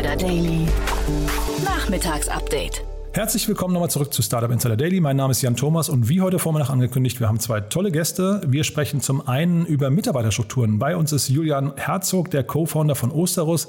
Insider Daily. Nachmittagsupdate. Herzlich willkommen nochmal zurück zu Startup Insider Daily. Mein Name ist Jan Thomas und wie heute Vormittag angekündigt, wir haben zwei tolle Gäste. Wir sprechen zum einen über Mitarbeiterstrukturen. Bei uns ist Julian Herzog, der Co-Founder von Osterus.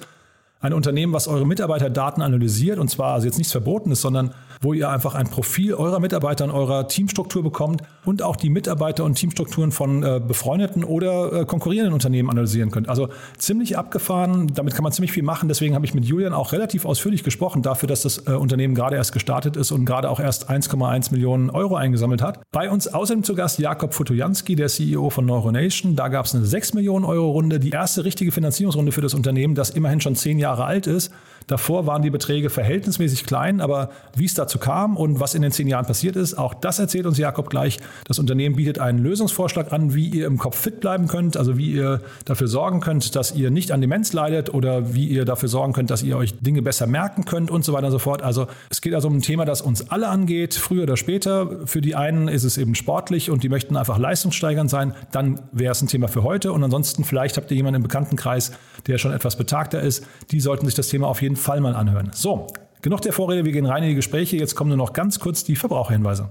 Ein Unternehmen, was eure Mitarbeiterdaten analysiert und zwar also jetzt nichts Verbotenes, sondern wo ihr einfach ein Profil eurer Mitarbeiter und eurer Teamstruktur bekommt und auch die Mitarbeiter und Teamstrukturen von äh, befreundeten oder äh, konkurrierenden Unternehmen analysieren könnt. Also ziemlich abgefahren, damit kann man ziemlich viel machen. Deswegen habe ich mit Julian auch relativ ausführlich gesprochen dafür, dass das äh, Unternehmen gerade erst gestartet ist und gerade auch erst 1,1 Millionen Euro eingesammelt hat. Bei uns außerdem zu Gast Jakob Fotojanski, der CEO von Neuronation. Da gab es eine 6 Millionen Euro Runde, die erste richtige Finanzierungsrunde für das Unternehmen, das immerhin schon zehn Jahre alt ist. Davor waren die Beträge verhältnismäßig klein, aber wie es dazu kam und was in den zehn Jahren passiert ist, auch das erzählt uns Jakob gleich. Das Unternehmen bietet einen Lösungsvorschlag an, wie ihr im Kopf fit bleiben könnt, also wie ihr dafür sorgen könnt, dass ihr nicht an Demenz leidet oder wie ihr dafür sorgen könnt, dass ihr euch Dinge besser merken könnt und so weiter und so fort. Also es geht also um ein Thema, das uns alle angeht, früher oder später. Für die einen ist es eben sportlich und die möchten einfach leistungssteigernd sein. Dann wäre es ein Thema für heute. Und ansonsten vielleicht habt ihr jemanden im Bekanntenkreis, der schon etwas betagter ist. Die sollten sich das Thema auf jeden jeden Fall mal anhören. So, genug der Vorrede, wir gehen rein in die Gespräche. Jetzt kommen nur noch ganz kurz die Verbraucherhinweise.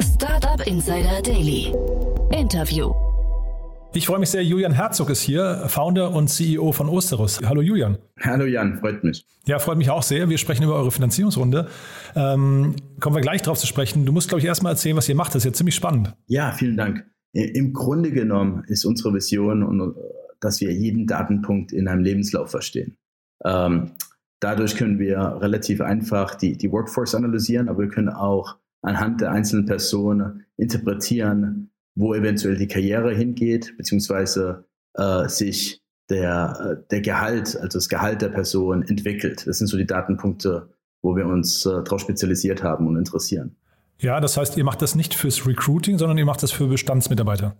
Startup Insider Daily. Interview. Ich freue mich sehr, Julian Herzog ist hier, Founder und CEO von Osterus. Hallo Julian. Hallo Jan, freut mich. Ja, freut mich auch sehr. Wir sprechen über eure Finanzierungsrunde. Ähm, kommen wir gleich drauf zu sprechen. Du musst, glaube ich, erstmal erzählen, was ihr macht. Das ist ja ziemlich spannend. Ja, vielen Dank. Im Grunde genommen ist unsere Vision und dass wir jeden Datenpunkt in einem Lebenslauf verstehen. Ähm, dadurch können wir relativ einfach die, die Workforce analysieren, aber wir können auch anhand der einzelnen Personen interpretieren, wo eventuell die Karriere hingeht, beziehungsweise äh, sich der, äh, der Gehalt, also das Gehalt der Person entwickelt. Das sind so die Datenpunkte, wo wir uns äh, darauf spezialisiert haben und interessieren. Ja, das heißt, ihr macht das nicht fürs Recruiting, sondern ihr macht das für Bestandsmitarbeiter.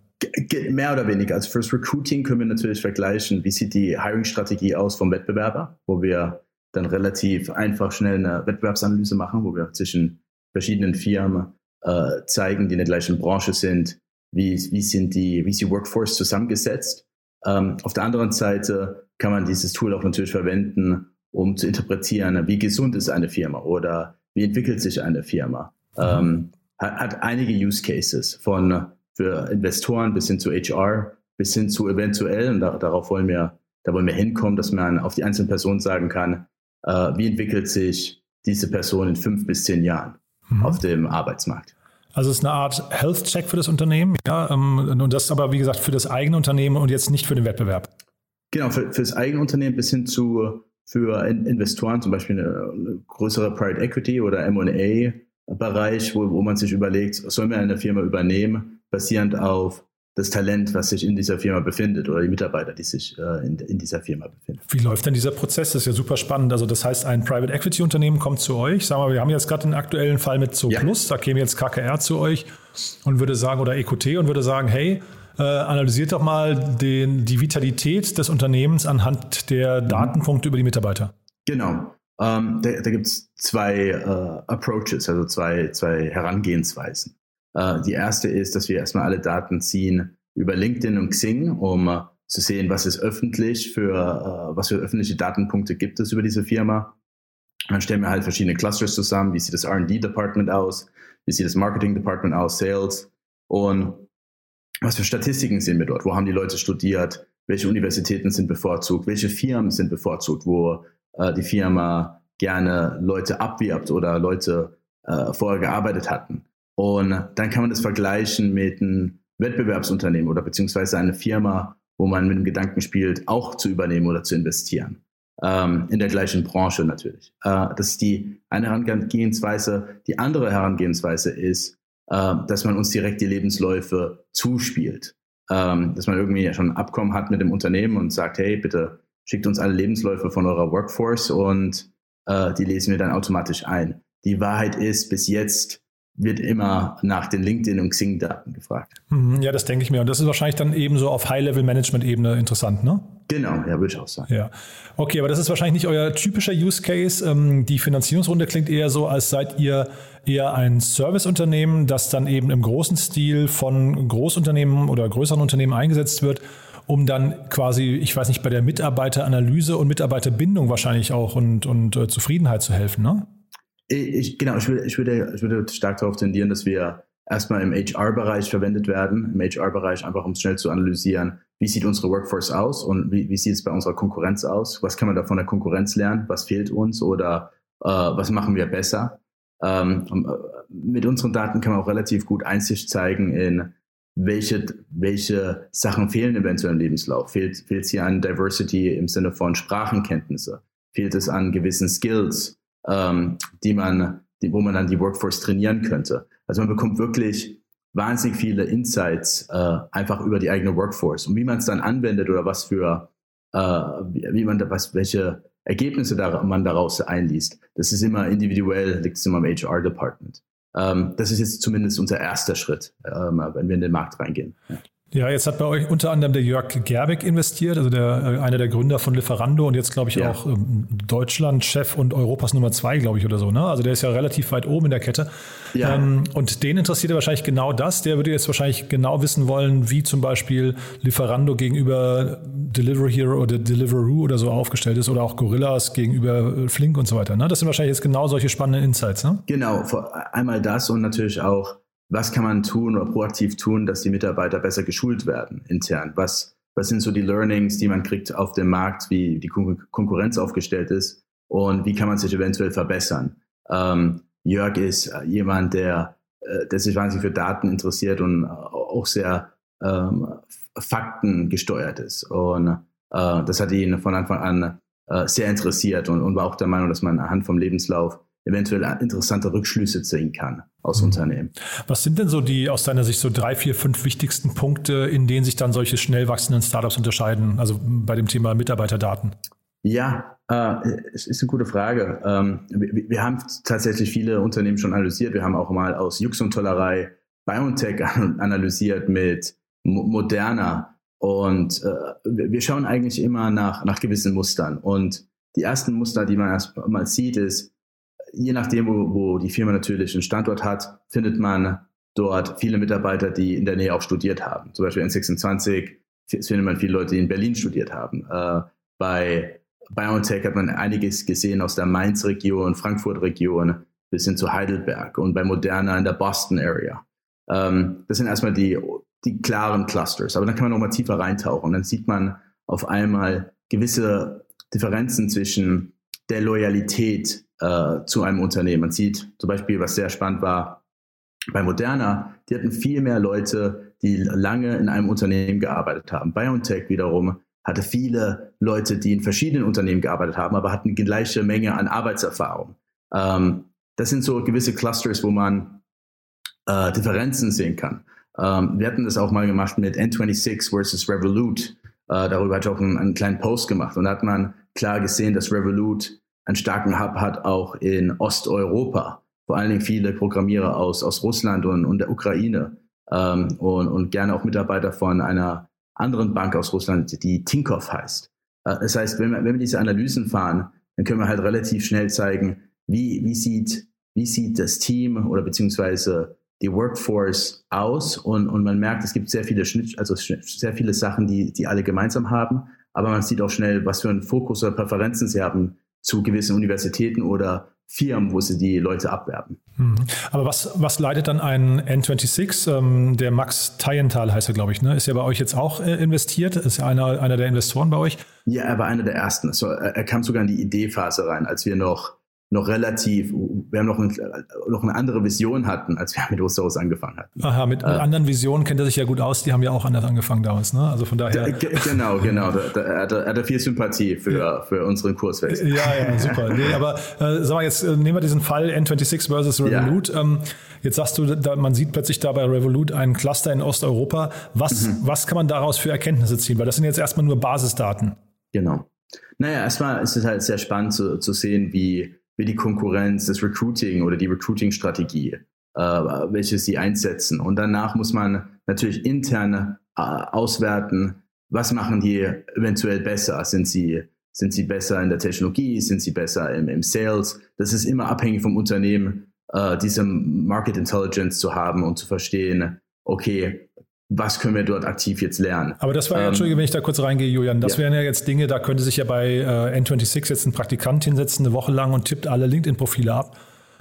Mehr oder weniger. Also fürs Recruiting können wir natürlich vergleichen, wie sieht die Hiring-Strategie aus vom Wettbewerber, wo wir dann relativ einfach schnell eine Wettbewerbsanalyse machen, wo wir zwischen verschiedenen Firmen äh, zeigen, die in der gleichen Branche sind, wie, wie sind die, wie ist die Workforce zusammengesetzt. Ähm, auf der anderen Seite kann man dieses Tool auch natürlich verwenden, um zu interpretieren, wie gesund ist eine Firma oder wie entwickelt sich eine Firma. Mhm. Ähm, hat, hat einige Use Cases von für Investoren bis hin zu HR, bis hin zu eventuell, und da, darauf wollen wir, da wollen wir hinkommen, dass man auf die einzelne Person sagen kann, äh, wie entwickelt sich diese Person in fünf bis zehn Jahren mhm. auf dem Arbeitsmarkt. Also es ist eine Art Health-Check für das Unternehmen, ja, ähm, und das aber, wie gesagt, für das eigene Unternehmen und jetzt nicht für den Wettbewerb. Genau, für, für das eigene Unternehmen bis hin zu für Investoren, zum Beispiel eine, eine größere Private Equity oder M&A Bereich, wo, wo man sich überlegt, sollen wir eine Firma übernehmen, basierend auf das Talent, was sich in dieser Firma befindet oder die Mitarbeiter, die sich äh, in, in, dieser Firma befinden. Wie läuft denn dieser Prozess? Das ist ja super spannend. Also das heißt, ein Private Equity Unternehmen kommt zu euch. Sagen wir, wir haben jetzt gerade den aktuellen Fall mit ZooPlus. Ja. Da käme jetzt KKR zu euch und würde sagen, oder EQT und würde sagen, hey, äh, analysiert doch mal den, die Vitalität des Unternehmens anhand der mhm. Datenpunkte über die Mitarbeiter. Genau. Ähm, da da gibt es zwei äh, Approaches, also zwei, zwei Herangehensweisen. Äh, die erste ist, dass wir erstmal alle Daten ziehen über LinkedIn und Xing, um äh, zu sehen, was ist öffentlich für, äh, was für öffentliche Datenpunkte gibt es über diese Firma. Dann stellen wir halt verschiedene Clusters zusammen. Wie sieht das R&D-Department aus? Wie sieht das Marketing-Department aus? Sales? Und was für Statistiken sehen wir dort? Wo haben die Leute studiert? Welche Universitäten sind bevorzugt? Welche Firmen sind bevorzugt, wo äh, die Firma gerne Leute abwirbt oder Leute äh, vorher gearbeitet hatten? Und dann kann man das vergleichen mit einem Wettbewerbsunternehmen oder beziehungsweise eine Firma, wo man mit dem Gedanken spielt, auch zu übernehmen oder zu investieren. Ähm, in der gleichen Branche natürlich. Äh, das ist die eine Herangehensweise. Die andere Herangehensweise ist, äh, dass man uns direkt die Lebensläufe zuspielt. Ähm, dass man irgendwie schon ein Abkommen hat mit dem Unternehmen und sagt, hey, bitte schickt uns alle Lebensläufe von eurer Workforce und äh, die lesen wir dann automatisch ein. Die Wahrheit ist, bis jetzt wird immer nach den LinkedIn- und Xing-Daten gefragt. Mhm, ja, das denke ich mir. Und das ist wahrscheinlich dann eben so auf High-Level-Management-Ebene interessant, ne? Genau, ja, würde ich auch sagen. Ja. Okay, aber das ist wahrscheinlich nicht euer typischer Use Case. Ähm, die Finanzierungsrunde klingt eher so, als seid ihr eher ein Serviceunternehmen, das dann eben im großen Stil von Großunternehmen oder größeren Unternehmen eingesetzt wird, um dann quasi, ich weiß nicht, bei der Mitarbeiteranalyse und Mitarbeiterbindung wahrscheinlich auch und, und äh, Zufriedenheit zu helfen, ne? Ich, genau, ich würde, ich, würde, ich würde stark darauf tendieren, dass wir erstmal im HR-Bereich verwendet werden, im HR-Bereich einfach um schnell zu analysieren, wie sieht unsere Workforce aus und wie, wie sieht es bei unserer Konkurrenz aus? Was kann man da von der Konkurrenz lernen? Was fehlt uns oder äh, was machen wir besser? Ähm, äh, mit unseren Daten kann man auch relativ gut Einsicht zeigen in welche, welche Sachen fehlen eventuell im Lebenslauf. Fehlt, fehlt es hier an Diversity im Sinne von Sprachenkenntnisse? Fehlt es an gewissen Skills, ähm, die man, die, wo man dann die Workforce trainieren könnte? Also man bekommt wirklich wahnsinnig viele Insights äh, einfach über die eigene Workforce und wie man es dann anwendet oder was für, äh, wie man da, was, welche Ergebnisse da, man daraus einliest. Das ist immer individuell, liegt es immer im HR-Department. Ähm, das ist jetzt zumindest unser erster Schritt, ähm, wenn wir in den Markt reingehen. Ja. Jetzt hat bei euch unter anderem der Jörg Gerbeck investiert, also der, äh, einer der Gründer von Lieferando und jetzt glaube ich ja. auch ähm, Deutschland-Chef und Europas Nummer zwei, glaube ich, oder so. Ne? Also der ist ja relativ weit oben in der Kette. Ja. Ähm, und den interessiert ja wahrscheinlich genau das. Der würde jetzt wahrscheinlich genau wissen wollen, wie zum Beispiel Lieferando gegenüber Delivery Hero oder Deliveroo oder so aufgestellt ist oder auch Gorillas gegenüber äh, Flink und so weiter. Ne? Das sind wahrscheinlich jetzt genau solche spannenden Insights. Ne? Genau, einmal das und natürlich auch was kann man tun oder proaktiv tun, dass die Mitarbeiter besser geschult werden intern? Was, was sind so die Learnings, die man kriegt auf dem Markt, wie die Konkurrenz aufgestellt ist und wie kann man sich eventuell verbessern? Ähm, Jörg ist jemand, der, äh, der sich wahnsinnig für Daten interessiert und auch sehr ähm, faktengesteuert ist. Und äh, das hat ihn von Anfang an äh, sehr interessiert und, und war auch der Meinung, dass man anhand vom Lebenslauf eventuell interessante Rückschlüsse ziehen kann aus mhm. Unternehmen. Was sind denn so die aus deiner Sicht so drei, vier, fünf wichtigsten Punkte, in denen sich dann solche schnell wachsenden Startups unterscheiden? Also bei dem Thema Mitarbeiterdaten. Ja, äh, es ist eine gute Frage. Ähm, wir, wir, haben tatsächlich viele Unternehmen schon analysiert. Wir haben auch mal aus Jux und Tollerei BioNTech analysiert mit Moderna. Und äh, wir schauen eigentlich immer nach, nach gewissen Mustern. Und die ersten Muster, die man erst mal sieht, ist, je nachdem, wo, wo die Firma natürlich einen Standort hat, findet man dort viele Mitarbeiter, die in der Nähe auch studiert haben. Zum Beispiel N26 findet man viele Leute, die in Berlin studiert haben. Äh, bei BioNTech hat man einiges gesehen aus der Mainz-Region, Frankfurt-Region bis hin zu Heidelberg und bei Moderna in der Boston-Area. Ähm, das sind erstmal die, die klaren Clusters. Aber dann kann man nochmal tiefer reintauchen. Und dann sieht man auf einmal gewisse Differenzen zwischen der Loyalität äh, zu einem Unternehmen. Man sieht zum Beispiel, was sehr spannend war, bei Moderna, die hatten viel mehr Leute, die lange in einem Unternehmen gearbeitet haben. BioNTech wiederum hatte viele Leute, die in verschiedenen Unternehmen gearbeitet haben, aber hatten die gleiche Menge an Arbeitserfahrung. Ähm, das sind so gewisse Clusters, wo man äh, Differenzen sehen kann. Ähm, wir hatten das auch mal gemacht mit N26 versus Revolut. Äh, darüber hatte ich auch einen, einen, kleinen Post gemacht. Und da hat man klar gesehen, dass Revolut einen starken Hub hat, auch in Osteuropa. Vor allen Dingen viele Programmierer aus, aus Russland und, und der Ukraine ähm, und, und gerne auch Mitarbeiter von einer anderen Bank aus Russland, die Tinkoff heißt. Äh, das heißt, wenn wir, wenn wir diese Analysen fahren, dann können wir halt relativ schnell zeigen, wie, wie, sieht, wie sieht das Team oder beziehungsweise die Workforce aus und, und man merkt, es gibt sehr viele Schnitt, also sehr viele Sachen, die, die alle gemeinsam haben, aber man sieht auch schnell, was für einen Fokus oder Präferenzen sie haben zu gewissen Universitäten oder Firmen, wo sie die Leute abwerben. Mhm. Aber was, was leitet dann ein N26? Ähm, der Max Teienthal heißt er, glaube ich, ne? Ist ja bei euch jetzt auch äh, investiert, ist ja einer, einer der Investoren bei euch. Ja, er war einer der ersten. Also, er kam sogar in die Ideephase rein, als wir noch noch relativ, wir haben noch, ein, noch eine andere Vision hatten, als wir mit Osterhaus angefangen hatten. Aha, mit, äh, anderen Visionen kennt er sich ja gut aus, die haben ja auch anders angefangen damals, ne? Also von daher. Genau, genau. Da, da, er, hat, er hat viel Sympathie für, ja. für unseren Kurswechsel. Ja, ja, super. Nee, aber äh, sag mal, jetzt äh, nehmen wir diesen Fall N26 versus Revolut. Ja. Ähm, jetzt sagst du, da, man sieht plötzlich da bei Revolut einen Cluster in Osteuropa. Was, mhm. was kann man daraus für Erkenntnisse ziehen? Weil das sind jetzt erstmal nur Basisdaten. Genau. Naja, erstmal ist es halt sehr spannend zu, zu sehen, wie wie die Konkurrenz, das Recruiting oder die Recruiting-Strategie, äh, welche sie einsetzen. Und danach muss man natürlich intern äh, auswerten, was machen die eventuell besser? Sind sie, sind sie besser in der Technologie? Sind sie besser im, im Sales? Das ist immer abhängig vom Unternehmen, äh, diese Market Intelligence zu haben und zu verstehen, okay, was können wir dort aktiv jetzt lernen. Aber das war ja, ähm, Entschuldige, wenn ich da kurz reingehe, Julian, das ja. wären ja jetzt Dinge, da könnte sich ja bei äh, N26 jetzt ein Praktikant hinsetzen, eine Woche lang und tippt alle LinkedIn-Profile ab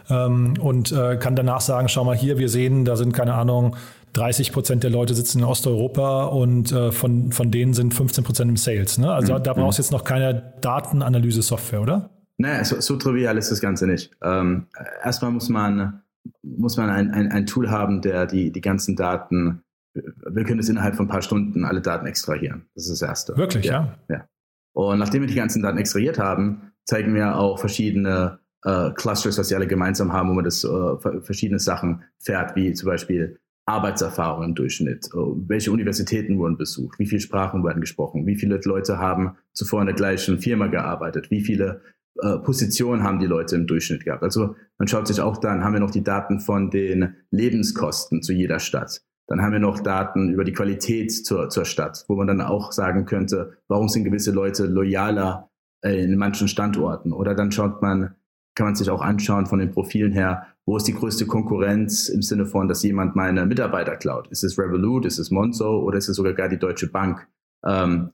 ähm, und äh, kann danach sagen, schau mal hier, wir sehen, da sind keine Ahnung, 30 Prozent der Leute sitzen in Osteuropa und äh, von, von denen sind 15 Prozent im Sales. Ne? Also mhm. da brauchst du jetzt noch keine Datenanalyse-Software, oder? Naja, so, so trivial ist das Ganze nicht. Ähm, erstmal muss man, muss man ein, ein, ein Tool haben, der die, die ganzen Daten wir können es innerhalb von ein paar Stunden alle Daten extrahieren. Das ist das Erste. Wirklich, ja? Ja. Und nachdem wir die ganzen Daten extrahiert haben, zeigen wir auch verschiedene äh, Clusters, was sie alle gemeinsam haben, wo man das äh, verschiedene Sachen fährt, wie zum Beispiel Arbeitserfahrung im Durchschnitt, äh, welche Universitäten wurden besucht, wie viele Sprachen werden gesprochen, wie viele Leute haben zuvor in der gleichen Firma gearbeitet, wie viele äh, Positionen haben die Leute im Durchschnitt gehabt. Also man schaut sich auch dann, haben wir noch die Daten von den Lebenskosten zu jeder Stadt. Dann haben wir noch Daten über die Qualität zur, zur Stadt, wo man dann auch sagen könnte, warum sind gewisse Leute loyaler äh, in manchen Standorten? Oder dann schaut man, kann man sich auch anschauen von den Profilen her, wo ist die größte Konkurrenz im Sinne von, dass jemand meine Mitarbeiter klaut? Ist es Revolut, ist es Monzo oder ist es sogar gar die Deutsche Bank? Ähm,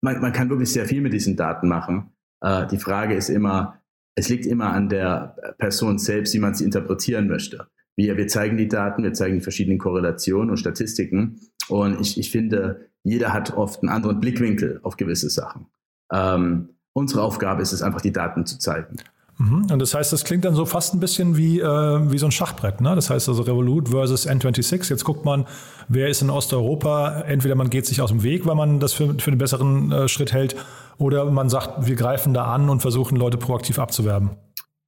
man, man, kann wirklich sehr viel mit diesen Daten machen. Äh, die Frage ist immer, es liegt immer an der Person selbst, wie man sie interpretieren möchte. Wir, wir zeigen die Daten, wir zeigen die verschiedenen Korrelationen und Statistiken. Und ich, ich finde, jeder hat oft einen anderen Blickwinkel auf gewisse Sachen. Ähm, unsere Aufgabe ist es einfach, die Daten zu zeigen. Mhm. Und das heißt, das klingt dann so fast ein bisschen wie, äh, wie so ein Schachbrett. Ne? Das heißt also Revolut versus N26. Jetzt guckt man, wer ist in Osteuropa. Entweder man geht sich aus dem Weg, weil man das für, für einen besseren äh, Schritt hält, oder man sagt, wir greifen da an und versuchen, Leute proaktiv abzuwerben.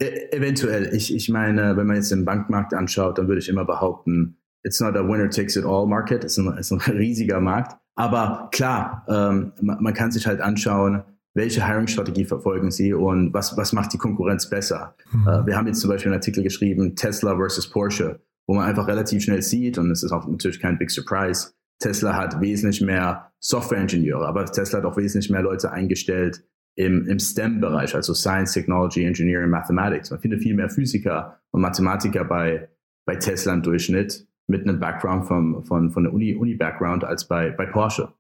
E eventuell. Ich, ich meine, wenn man jetzt den Bankmarkt anschaut, dann würde ich immer behaupten, it's not a winner takes it all market. Es ist ein, ist ein riesiger Markt. Aber klar, ähm, man, man, kann sich halt anschauen, welche Hiring-Strategie verfolgen sie und was, was macht die Konkurrenz besser. Mhm. Äh, wir haben jetzt zum Beispiel einen Artikel geschrieben, Tesla versus Porsche, wo man einfach relativ schnell sieht, und es ist auch natürlich kein Big Surprise, Tesla hat wesentlich mehr Software-Ingenieure, aber Tesla hat auch wesentlich mehr Leute eingestellt, im, im STEM-Bereich, also Science, Technology, Engineering, Mathematics. Man findet viel mehr Physiker und Mathematiker bei, bei Tesla im Durchschnitt mit einem Background vom, von, von der Uni, Uni-Background als bei, bei Porsche.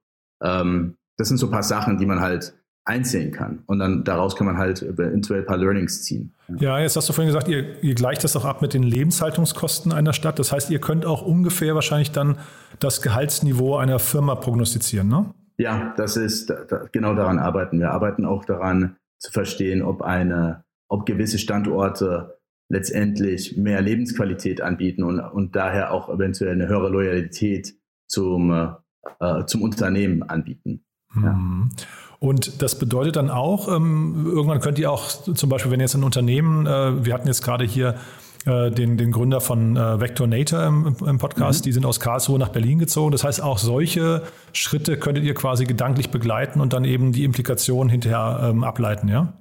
Ähm, das sind so ein paar Sachen, die man halt einsehen kann. Und dann daraus kann man halt eventuell ein paar Learnings ziehen. Ja, jetzt hast du vorhin gesagt, ihr, ihr gleicht das auch ab mit den Lebenshaltungskosten einer Stadt. Das heißt, ihr könnt auch ungefähr wahrscheinlich dann das Gehaltsniveau einer Firma prognostizieren, ne? Ja, das ist, genau daran arbeiten wir. Arbeiten auch daran zu verstehen, ob eine, ob gewisse Standorte letztendlich mehr Lebensqualität anbieten und, und daher auch eventuell eine höhere Loyalität zum, äh, zum Unternehmen anbieten. Ja. Mhm. Und das bedeutet dann auch, ähm, irgendwann könnt ihr auch zum Beispiel, wenn jetzt ein Unternehmen, äh, wir hatten jetzt gerade hier äh, den, den Gründer von äh, Vectornator im, im Podcast. Mhm. Die sind aus Karlsruhe nach Berlin gezogen. Das heißt, auch solche Schritte könntet ihr quasi gedanklich begleiten und dann eben die Implikationen hinterher ähm, ableiten, ja?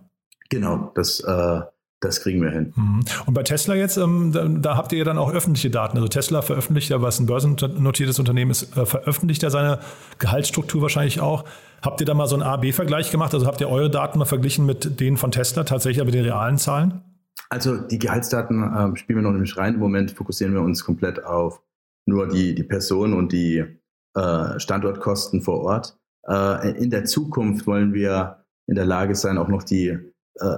Genau, das, äh, das kriegen wir hin. Mhm. Und bei Tesla jetzt, ähm, da, da, habt ihr ja dann auch öffentliche Daten. Also Tesla veröffentlicht ja, was ein börsennotiertes Unternehmen ist, äh, veröffentlicht ja seine Gehaltsstruktur wahrscheinlich auch. Habt ihr da mal so einen A-B-Vergleich gemacht? Also habt ihr eure Daten mal verglichen mit denen von Tesla, tatsächlich aber den realen Zahlen? Also die Gehaltsdaten äh, spielen wir noch nicht rein. Im Moment fokussieren wir uns komplett auf nur die, die Person und die äh, Standortkosten vor Ort. Äh, in der Zukunft wollen wir in der Lage sein, auch noch die äh,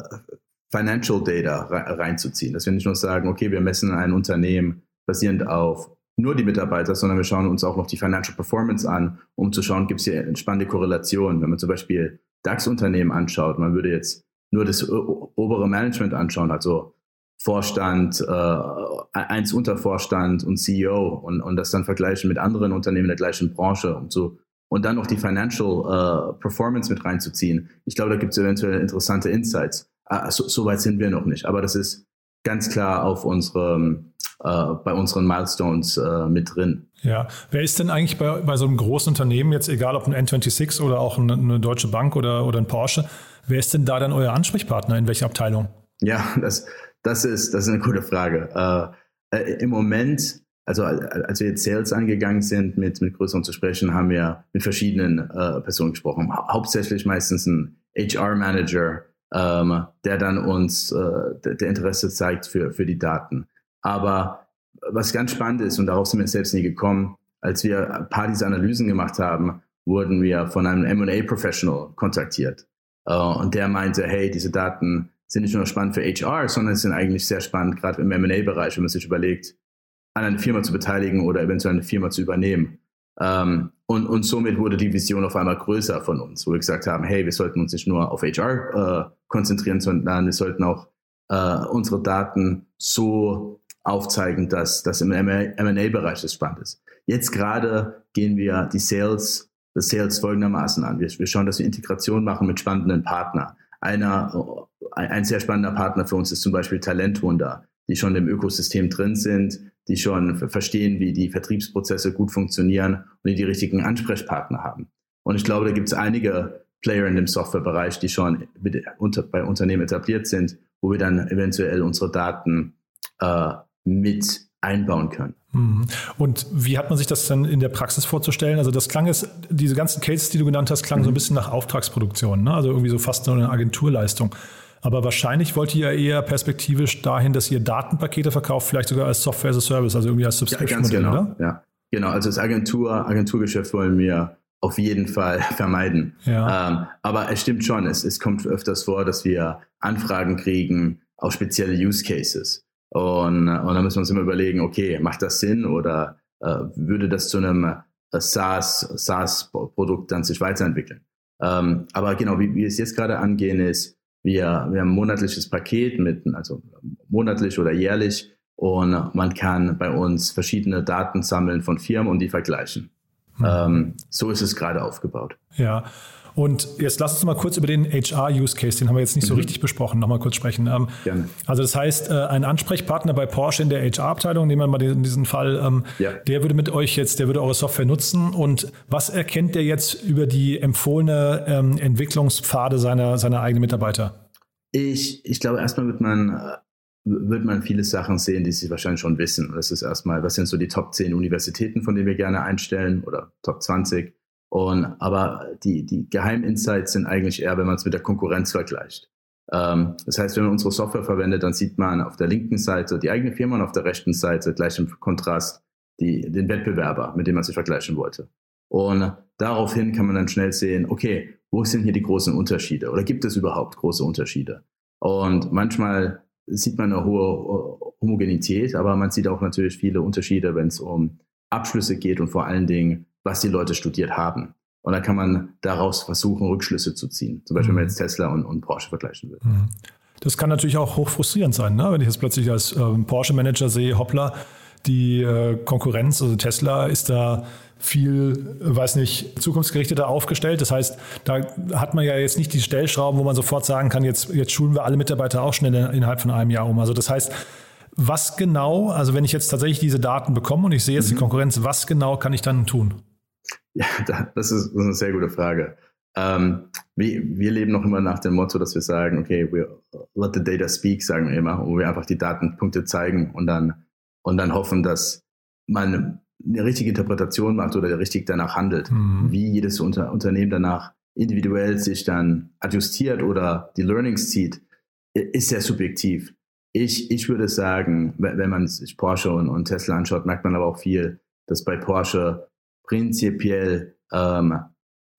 Financial Data reinzuziehen. Dass wir nicht nur sagen, okay, wir messen ein Unternehmen basierend auf nur die Mitarbeiter, sondern wir schauen uns auch noch die Financial Performance an, um zu schauen, gibt es hier spannende Korrelationen. Wenn man zum Beispiel DAX-Unternehmen anschaut, man würde jetzt nur das obere Management anschauen, also Vorstand, äh, eins Untervorstand und CEO und, und das dann vergleichen mit anderen Unternehmen der gleichen Branche, um zu und dann noch die Financial äh, Performance mit reinzuziehen. Ich glaube, da gibt es eventuell interessante Insights. Ah, so, so, weit sind wir noch nicht, aber das ist ganz klar auf unserem, äh, bei unseren Milestones äh, mit drin. Ja, wer ist denn eigentlich bei, bei so einem großen Unternehmen, jetzt egal ob ein N26 oder auch eine, eine Deutsche Bank oder, oder ein Porsche, Wer ist denn da dann euer Ansprechpartner? In welcher Abteilung? Ja, das, das, ist, das ist eine gute Frage. Äh, äh, Im Moment, also als wir jetzt Sales angegangen sind, mit, mit größeren zu sprechen, haben wir mit verschiedenen äh, Personen gesprochen. Ha hauptsächlich meistens ein HR-Manager, ähm, der dann uns äh, der Interesse zeigt für, für die Daten. Aber was ganz spannend ist, und darauf sind wir selbst nie gekommen, als wir ein paar dieser Analysen gemacht haben, wurden wir von einem M&A-Professional kontaktiert. Uh, und der meinte, hey, diese Daten sind nicht nur spannend für HR, sondern sind eigentlich sehr spannend, gerade im M&A-Bereich, wenn man sich überlegt, an einer Firma zu beteiligen oder eventuell eine Firma zu übernehmen. Ähm, und, und somit wurde die Vision auf einmal größer von uns, wo wir gesagt haben, hey, wir sollten uns nicht nur auf HR uh, konzentrieren, sondern wir sollten auch uh, unsere Daten so aufzeigen, dass das im M&A-Bereich das spannend ist. Jetzt gerade gehen wir die Sales, das Sales folgendermaßen an. Wir, wir schauen, dass wir Integration machen mit spannenden Partnern. Einer, ein sehr spannender Partner für uns ist zum Beispiel Talentwunder, die schon im Ökosystem drin sind, die schon verstehen, wie die Vertriebsprozesse gut funktionieren und die die richtigen Ansprechpartner haben. Und ich glaube, da gibt es einige Player in dem Softwarebereich, die schon bei Unternehmen etabliert sind, wo wir dann eventuell unsere Daten äh, mit einbauen können. Mhm. Und wie hat man sich das dann in der Praxis vorzustellen? Also das klang jetzt, diese ganzen Cases, die du genannt hast, klangen mhm. so ein mhm. bisschen nach Auftragsproduktion, ne? also irgendwie so fast so eine Agenturleistung. Aber wahrscheinlich wollt ihr ja eher perspektivisch dahin, dass ihr Datenpakete verkauft, vielleicht sogar als Software as a Service, also irgendwie als Subscription-Modell, ja, genau. oder? Ja, genau. Also das Agentur, Agenturgeschäft wollen wir auf jeden Fall vermeiden. Ja. Ähm, aber es stimmt schon, es, es kommt öfters vor, dass wir Anfragen kriegen auf spezielle Use Cases. Und, und dann müssen wir uns immer überlegen, okay, macht das Sinn oder äh, würde das zu einem äh, SaaS-Produkt dann sich weiterentwickeln? Ähm, aber genau, wie, wie wir es jetzt gerade angehen, ist, wir, wir haben ein monatliches Paket mit, also monatlich oder jährlich und man kann bei uns verschiedene Daten sammeln von Firmen und die vergleichen. Mhm. Ähm, so ist es gerade aufgebaut. Ja, und jetzt lass uns mal kurz über den HR-Use-Case, den haben wir jetzt nicht so mhm. richtig besprochen, nochmal kurz sprechen. Ähm, Gerne. Also das heißt, äh, ein Ansprechpartner bei Porsche in der HR-Abteilung, nehmen wir mal in diesem Fall, ähm, ja. der würde mit euch jetzt, der würde eure Software nutzen. Und was erkennt der jetzt über die empfohlene ähm, Entwicklungspfade seiner, seiner eigenen Mitarbeiter? Ich, ich glaube, erstmal wird man äh, wird man viele Sachen sehen, die Sie wahrscheinlich schon wissen. Das ist erstmal, was sind so die Top 10 Universitäten, von denen wir gerne einstellen oder Top 20? Und, aber die, die Geheiminsights sind eigentlich eher, wenn man es mit der Konkurrenz vergleicht. Ähm, das heißt, wenn man unsere Software verwendet, dann sieht man auf der linken Seite die eigene Firma und auf der rechten Seite gleich im Kontrast die, den Wettbewerber, mit dem man sich vergleichen wollte. Und daraufhin kann man dann schnell sehen, okay, wo sind hier die großen Unterschiede oder gibt es überhaupt große Unterschiede? Und manchmal sieht man eine hohe Homogenität, aber man sieht auch natürlich viele Unterschiede, wenn es um Abschlüsse geht und vor allen Dingen was die Leute studiert haben. Und dann kann man daraus versuchen, Rückschlüsse zu ziehen. Zum Beispiel, wenn man mhm. jetzt Tesla und, und Porsche vergleichen will. Mhm. Das kann natürlich auch hoch frustrierend sein, ne? wenn ich jetzt plötzlich als ähm, Porsche-Manager sehe, hoppla, die äh, Konkurrenz, also Tesla ist da viel, weiß nicht, zukunftsgerichteter aufgestellt. Das heißt, da hat man ja jetzt nicht die Stellschrauben, wo man sofort sagen kann, jetzt, jetzt schulen wir alle Mitarbeiter auch schnell innerhalb von einem Jahr um. Also das heißt, was genau, also wenn ich jetzt tatsächlich diese Daten bekomme und ich sehe jetzt mhm. die Konkurrenz, was genau kann ich dann tun? Ja, das ist, eine sehr gute Frage. Ähm, wir, wir, leben noch immer nach dem Motto, dass wir sagen, okay, we let the data speak, sagen wir immer, wo wir einfach die Datenpunkte zeigen und dann, und dann hoffen, dass man eine richtige Interpretation macht oder richtig danach handelt. Mhm. Wie jedes Unter Unternehmen danach individuell sich dann adjustiert oder die Learnings zieht, ist sehr subjektiv. Ich, ich würde sagen, wenn man sich Porsche und, und Tesla anschaut, merkt man aber auch viel, dass bei Porsche prinzipiell ähm,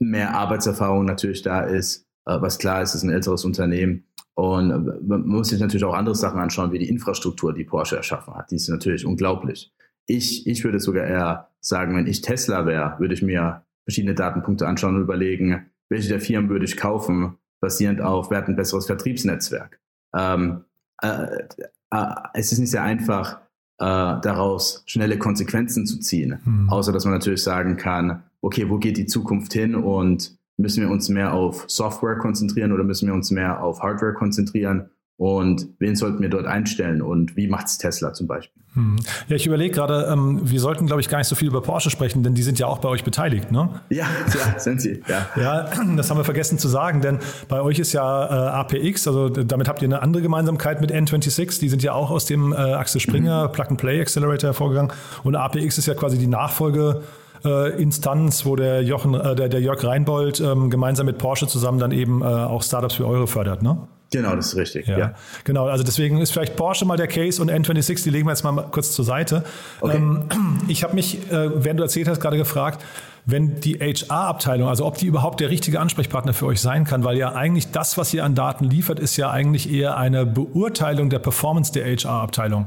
mehr Arbeitserfahrung natürlich da ist, äh, was klar ist, es ist ein älteres Unternehmen. Und äh, man muss sich natürlich auch andere Sachen anschauen, wie die Infrastruktur, die Porsche erschaffen hat. Die ist natürlich unglaublich. Ich, ich würde sogar eher sagen, wenn ich Tesla wäre, würde ich mir verschiedene Datenpunkte anschauen und überlegen, welche der Firmen würde ich kaufen, basierend auf, wer hat ein besseres Vertriebsnetzwerk. Ähm, äh, äh, es ist nicht sehr einfach, äh, daraus schnelle Konsequenzen zu ziehen. Mhm. Außer dass man natürlich sagen kann, okay, wo geht die Zukunft hin und müssen wir uns mehr auf Software konzentrieren oder müssen wir uns mehr auf Hardware konzentrieren? Und wen sollten wir dort einstellen und wie macht es Tesla zum Beispiel? Hm. Ja, ich überlege gerade, ähm, wir sollten, glaube ich, gar nicht so viel über Porsche sprechen, denn die sind ja auch bei euch beteiligt, ne? Ja, ja sind sie. Ja. ja, das haben wir vergessen zu sagen, denn bei euch ist ja äh, APX, also damit habt ihr eine andere Gemeinsamkeit mit N26, die sind ja auch aus dem äh, Axel Springer mhm. Plug-and-Play Accelerator hervorgegangen und APX ist ja quasi die Nachfolge äh, Instanz, wo der, Jochen, äh, der, der Jörg Reinbold ähm, gemeinsam mit Porsche zusammen dann eben äh, auch Startups wie eure fördert, ne? Genau, das ist richtig. Ja. ja. Genau, also deswegen ist vielleicht Porsche mal der Case und N26, die legen wir jetzt mal kurz zur Seite. Okay. Ähm, ich habe mich, äh, während du erzählt hast, gerade gefragt, wenn die HR-Abteilung, also ob die überhaupt der richtige Ansprechpartner für euch sein kann, weil ja eigentlich das, was ihr an Daten liefert, ist ja eigentlich eher eine Beurteilung der Performance der HR-Abteilung.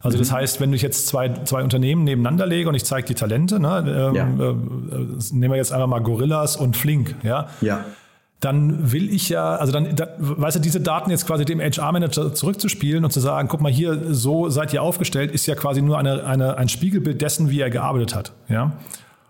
Also das mhm. heißt, wenn ich jetzt zwei, zwei Unternehmen nebeneinander lege und ich zeige die Talente, ne, ähm, ja. äh, äh, nehmen wir jetzt einfach mal Gorillas und Flink, ja. Ja dann will ich ja, also dann, da, weißt du, diese Daten jetzt quasi dem HR-Manager zurückzuspielen und zu sagen, guck mal hier, so seid ihr aufgestellt, ist ja quasi nur eine, eine, ein Spiegelbild dessen, wie er gearbeitet hat. Ja?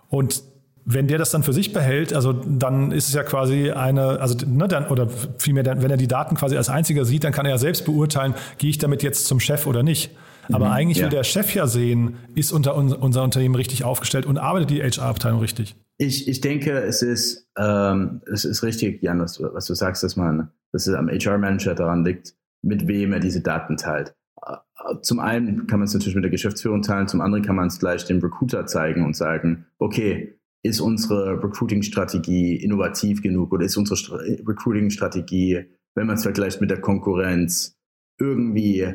Und wenn der das dann für sich behält, also dann ist es ja quasi eine, also ne, dann, oder vielmehr, wenn er die Daten quasi als einziger sieht, dann kann er ja selbst beurteilen, gehe ich damit jetzt zum Chef oder nicht. Aber mhm, eigentlich ja. will der Chef ja sehen, ist unter un unser Unternehmen richtig aufgestellt und arbeitet die HR-Abteilung richtig. Ich, ich denke, es ist, ähm, es ist richtig, Jan, was du, was du sagst, dass man, dass es am HR-Manager daran liegt, mit wem er diese Daten teilt. Zum einen kann man es natürlich mit der Geschäftsführung teilen, zum anderen kann man es gleich dem Recruiter zeigen und sagen, okay, ist unsere Recruiting-Strategie innovativ genug oder ist unsere Recruiting-Strategie, wenn man es vergleicht mit der Konkurrenz, irgendwie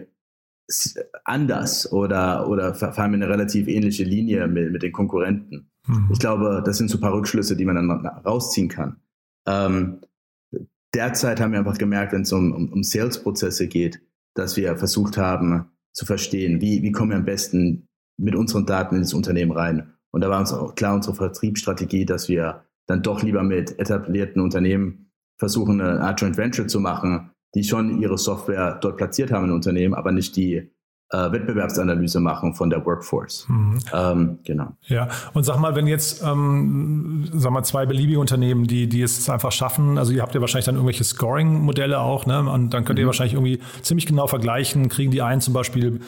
anders oder, oder fahren wir eine relativ ähnliche Linie mit, mit den Konkurrenten. Mhm. Ich glaube, das sind so ein paar Rückschlüsse, die man dann rausziehen kann. Ähm, derzeit haben wir einfach gemerkt, wenn es um, um, um Sales-Prozesse geht, dass wir versucht haben zu verstehen, wie, wie kommen wir am besten mit unseren Daten ins Unternehmen rein. Und da war uns auch klar unsere Vertriebsstrategie, dass wir dann doch lieber mit etablierten Unternehmen versuchen, eine Art Joint Venture zu machen, die schon ihre Software dort platziert haben in Unternehmen, aber nicht die äh, Wettbewerbsanalyse machen von der Workforce. Mhm. Ähm, genau. Ja, und sag mal, wenn jetzt, ähm, sag mal, zwei beliebige Unternehmen, die, die es einfach schaffen, also ihr habt ja wahrscheinlich dann irgendwelche Scoring-Modelle auch, ne? Und dann könnt ihr mhm. wahrscheinlich irgendwie ziemlich genau vergleichen, kriegen die einen zum Beispiel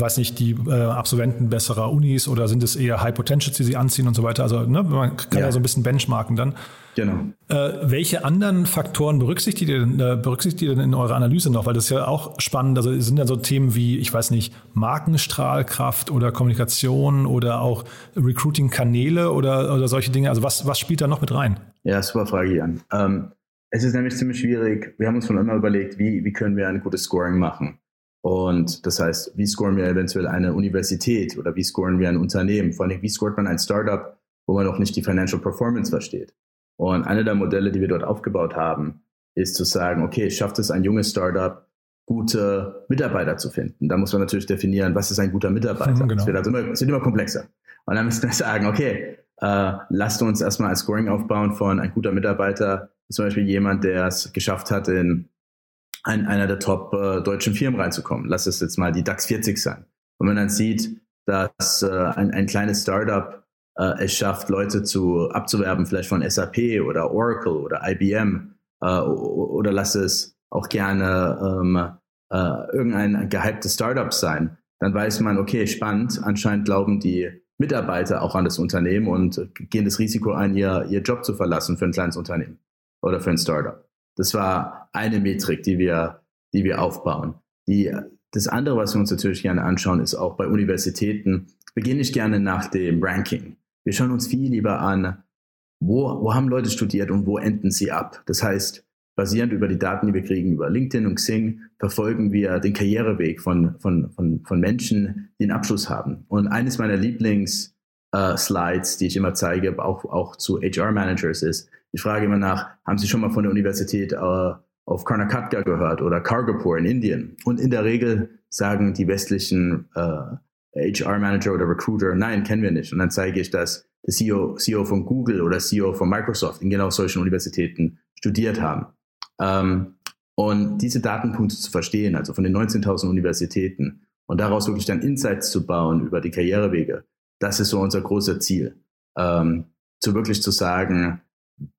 weiß nicht, die äh, Absolventen besserer Unis oder sind es eher High Potentials, die sie anziehen und so weiter? Also ne, man kann ja. ja so ein bisschen benchmarken dann. Genau. Äh, welche anderen Faktoren berücksichtigt ihr, denn, äh, berücksichtigt ihr denn in eurer Analyse noch? Weil das ist ja auch spannend. Also sind ja so Themen wie, ich weiß nicht, Markenstrahlkraft oder Kommunikation oder auch Recruiting-Kanäle oder, oder solche Dinge. Also was, was spielt da noch mit rein? Ja, super Frage, Jan. Ähm, es ist nämlich ziemlich schwierig. Wir haben uns schon immer überlegt, wie, wie können wir ein gutes Scoring machen? Und das heißt, wie scoren wir eventuell eine Universität oder wie scoren wir ein Unternehmen? Vor allem, wie scoret man ein Startup, wo man noch nicht die Financial Performance versteht? Und eine der Modelle, die wir dort aufgebaut haben, ist zu sagen, okay, schafft es ein junges Startup, gute Mitarbeiter zu finden? Da muss man natürlich definieren, was ist ein guter Mitarbeiter? Mhm, genau. das, wird also immer, das wird immer komplexer. Und dann müssen wir sagen, okay, äh, lasst uns erstmal ein Scoring aufbauen von ein guter Mitarbeiter, zum Beispiel jemand, der es geschafft hat, in ein, einer der top äh, deutschen Firmen reinzukommen. Lass es jetzt mal die DAX 40 sein. Und man dann sieht, dass äh, ein, ein kleines Startup äh, es schafft, Leute zu abzuwerben, vielleicht von SAP oder Oracle oder IBM äh, oder lass es auch gerne ähm, äh, irgendein gehyptes Startup sein, dann weiß man, okay, spannend, anscheinend glauben die Mitarbeiter auch an das Unternehmen und gehen das Risiko ein, ihr, ihr Job zu verlassen für ein kleines Unternehmen oder für ein Startup. Das war eine Metrik, die wir, die wir aufbauen. Die, das andere, was wir uns natürlich gerne anschauen, ist auch bei Universitäten, gehen nicht gerne nach dem Ranking. Wir schauen uns viel lieber an, wo, wo haben Leute studiert und wo enden sie ab. Das heißt, basierend über die Daten, die wir kriegen über LinkedIn und Xing, verfolgen wir den Karriereweg von, von, von, von Menschen, die einen Abschluss haben. Und eines meiner Lieblings-Slides, äh, die ich immer zeige, auch, auch zu HR-Managers ist, ich frage immer nach, haben Sie schon mal von der Universität äh, auf Karnataka gehört oder Kargopur in Indien? Und in der Regel sagen die westlichen äh, HR-Manager oder Recruiter, nein, kennen wir nicht. Und dann zeige ich, dass der CEO, CEO von Google oder CEO von Microsoft in genau solchen Universitäten studiert haben. Ähm, und diese Datenpunkte zu verstehen, also von den 19.000 Universitäten und daraus wirklich dann Insights zu bauen über die Karrierewege, das ist so unser großer Ziel. Ähm, zu wirklich zu sagen,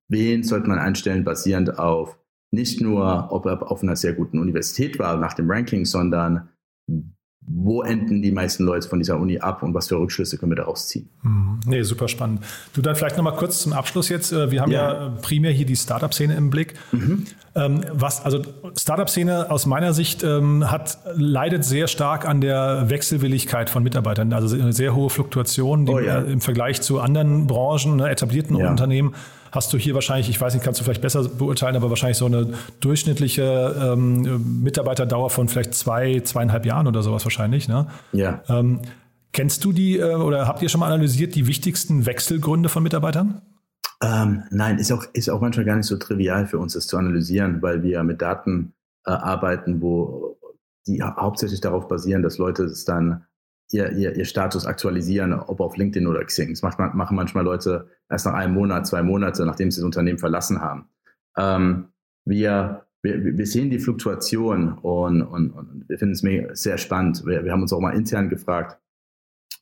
wen sollte man einstellen, basierend auf nicht nur, ob er auf einer sehr guten Universität war nach dem Ranking, sondern wo enden die meisten Leute von dieser Uni ab und was für Rückschlüsse können wir daraus ziehen? Mhm. Nee, super spannend. Du dann vielleicht nochmal kurz zum Abschluss jetzt. Äh, wir haben ja, ja primär hier die Startup-Szene im Blick. Mhm. Ähm, was, also Startup-Szene aus meiner Sicht ähm, hat, leidet sehr stark an der Wechselwilligkeit von Mitarbeitern. Also eine sehr hohe Fluktuation oh, ja. im Vergleich zu anderen Branchen, ne, etablierten ja. Unternehmen. Hast du hier wahrscheinlich, ich weiß nicht, kannst du vielleicht besser beurteilen, aber wahrscheinlich so eine durchschnittliche ähm, Mitarbeiterdauer von vielleicht zwei, zweieinhalb Jahren oder sowas wahrscheinlich. Ne? Ja. Ähm, kennst du die äh, oder habt ihr schon mal analysiert die wichtigsten Wechselgründe von Mitarbeitern? Ähm, nein, ist auch, ist auch manchmal gar nicht so trivial für uns, das zu analysieren, weil wir mit Daten äh, arbeiten, wo die hauptsächlich darauf basieren, dass Leute es dann ihr, ihr, ihr Status aktualisieren, ob auf LinkedIn oder Xing. Das macht, machen manchmal Leute erst nach einem Monat, zwei Monate, nachdem sie das Unternehmen verlassen haben. Ähm, wir, wir, wir sehen die Fluktuation und, und, und wir finden es sehr spannend. Wir, wir haben uns auch mal intern gefragt,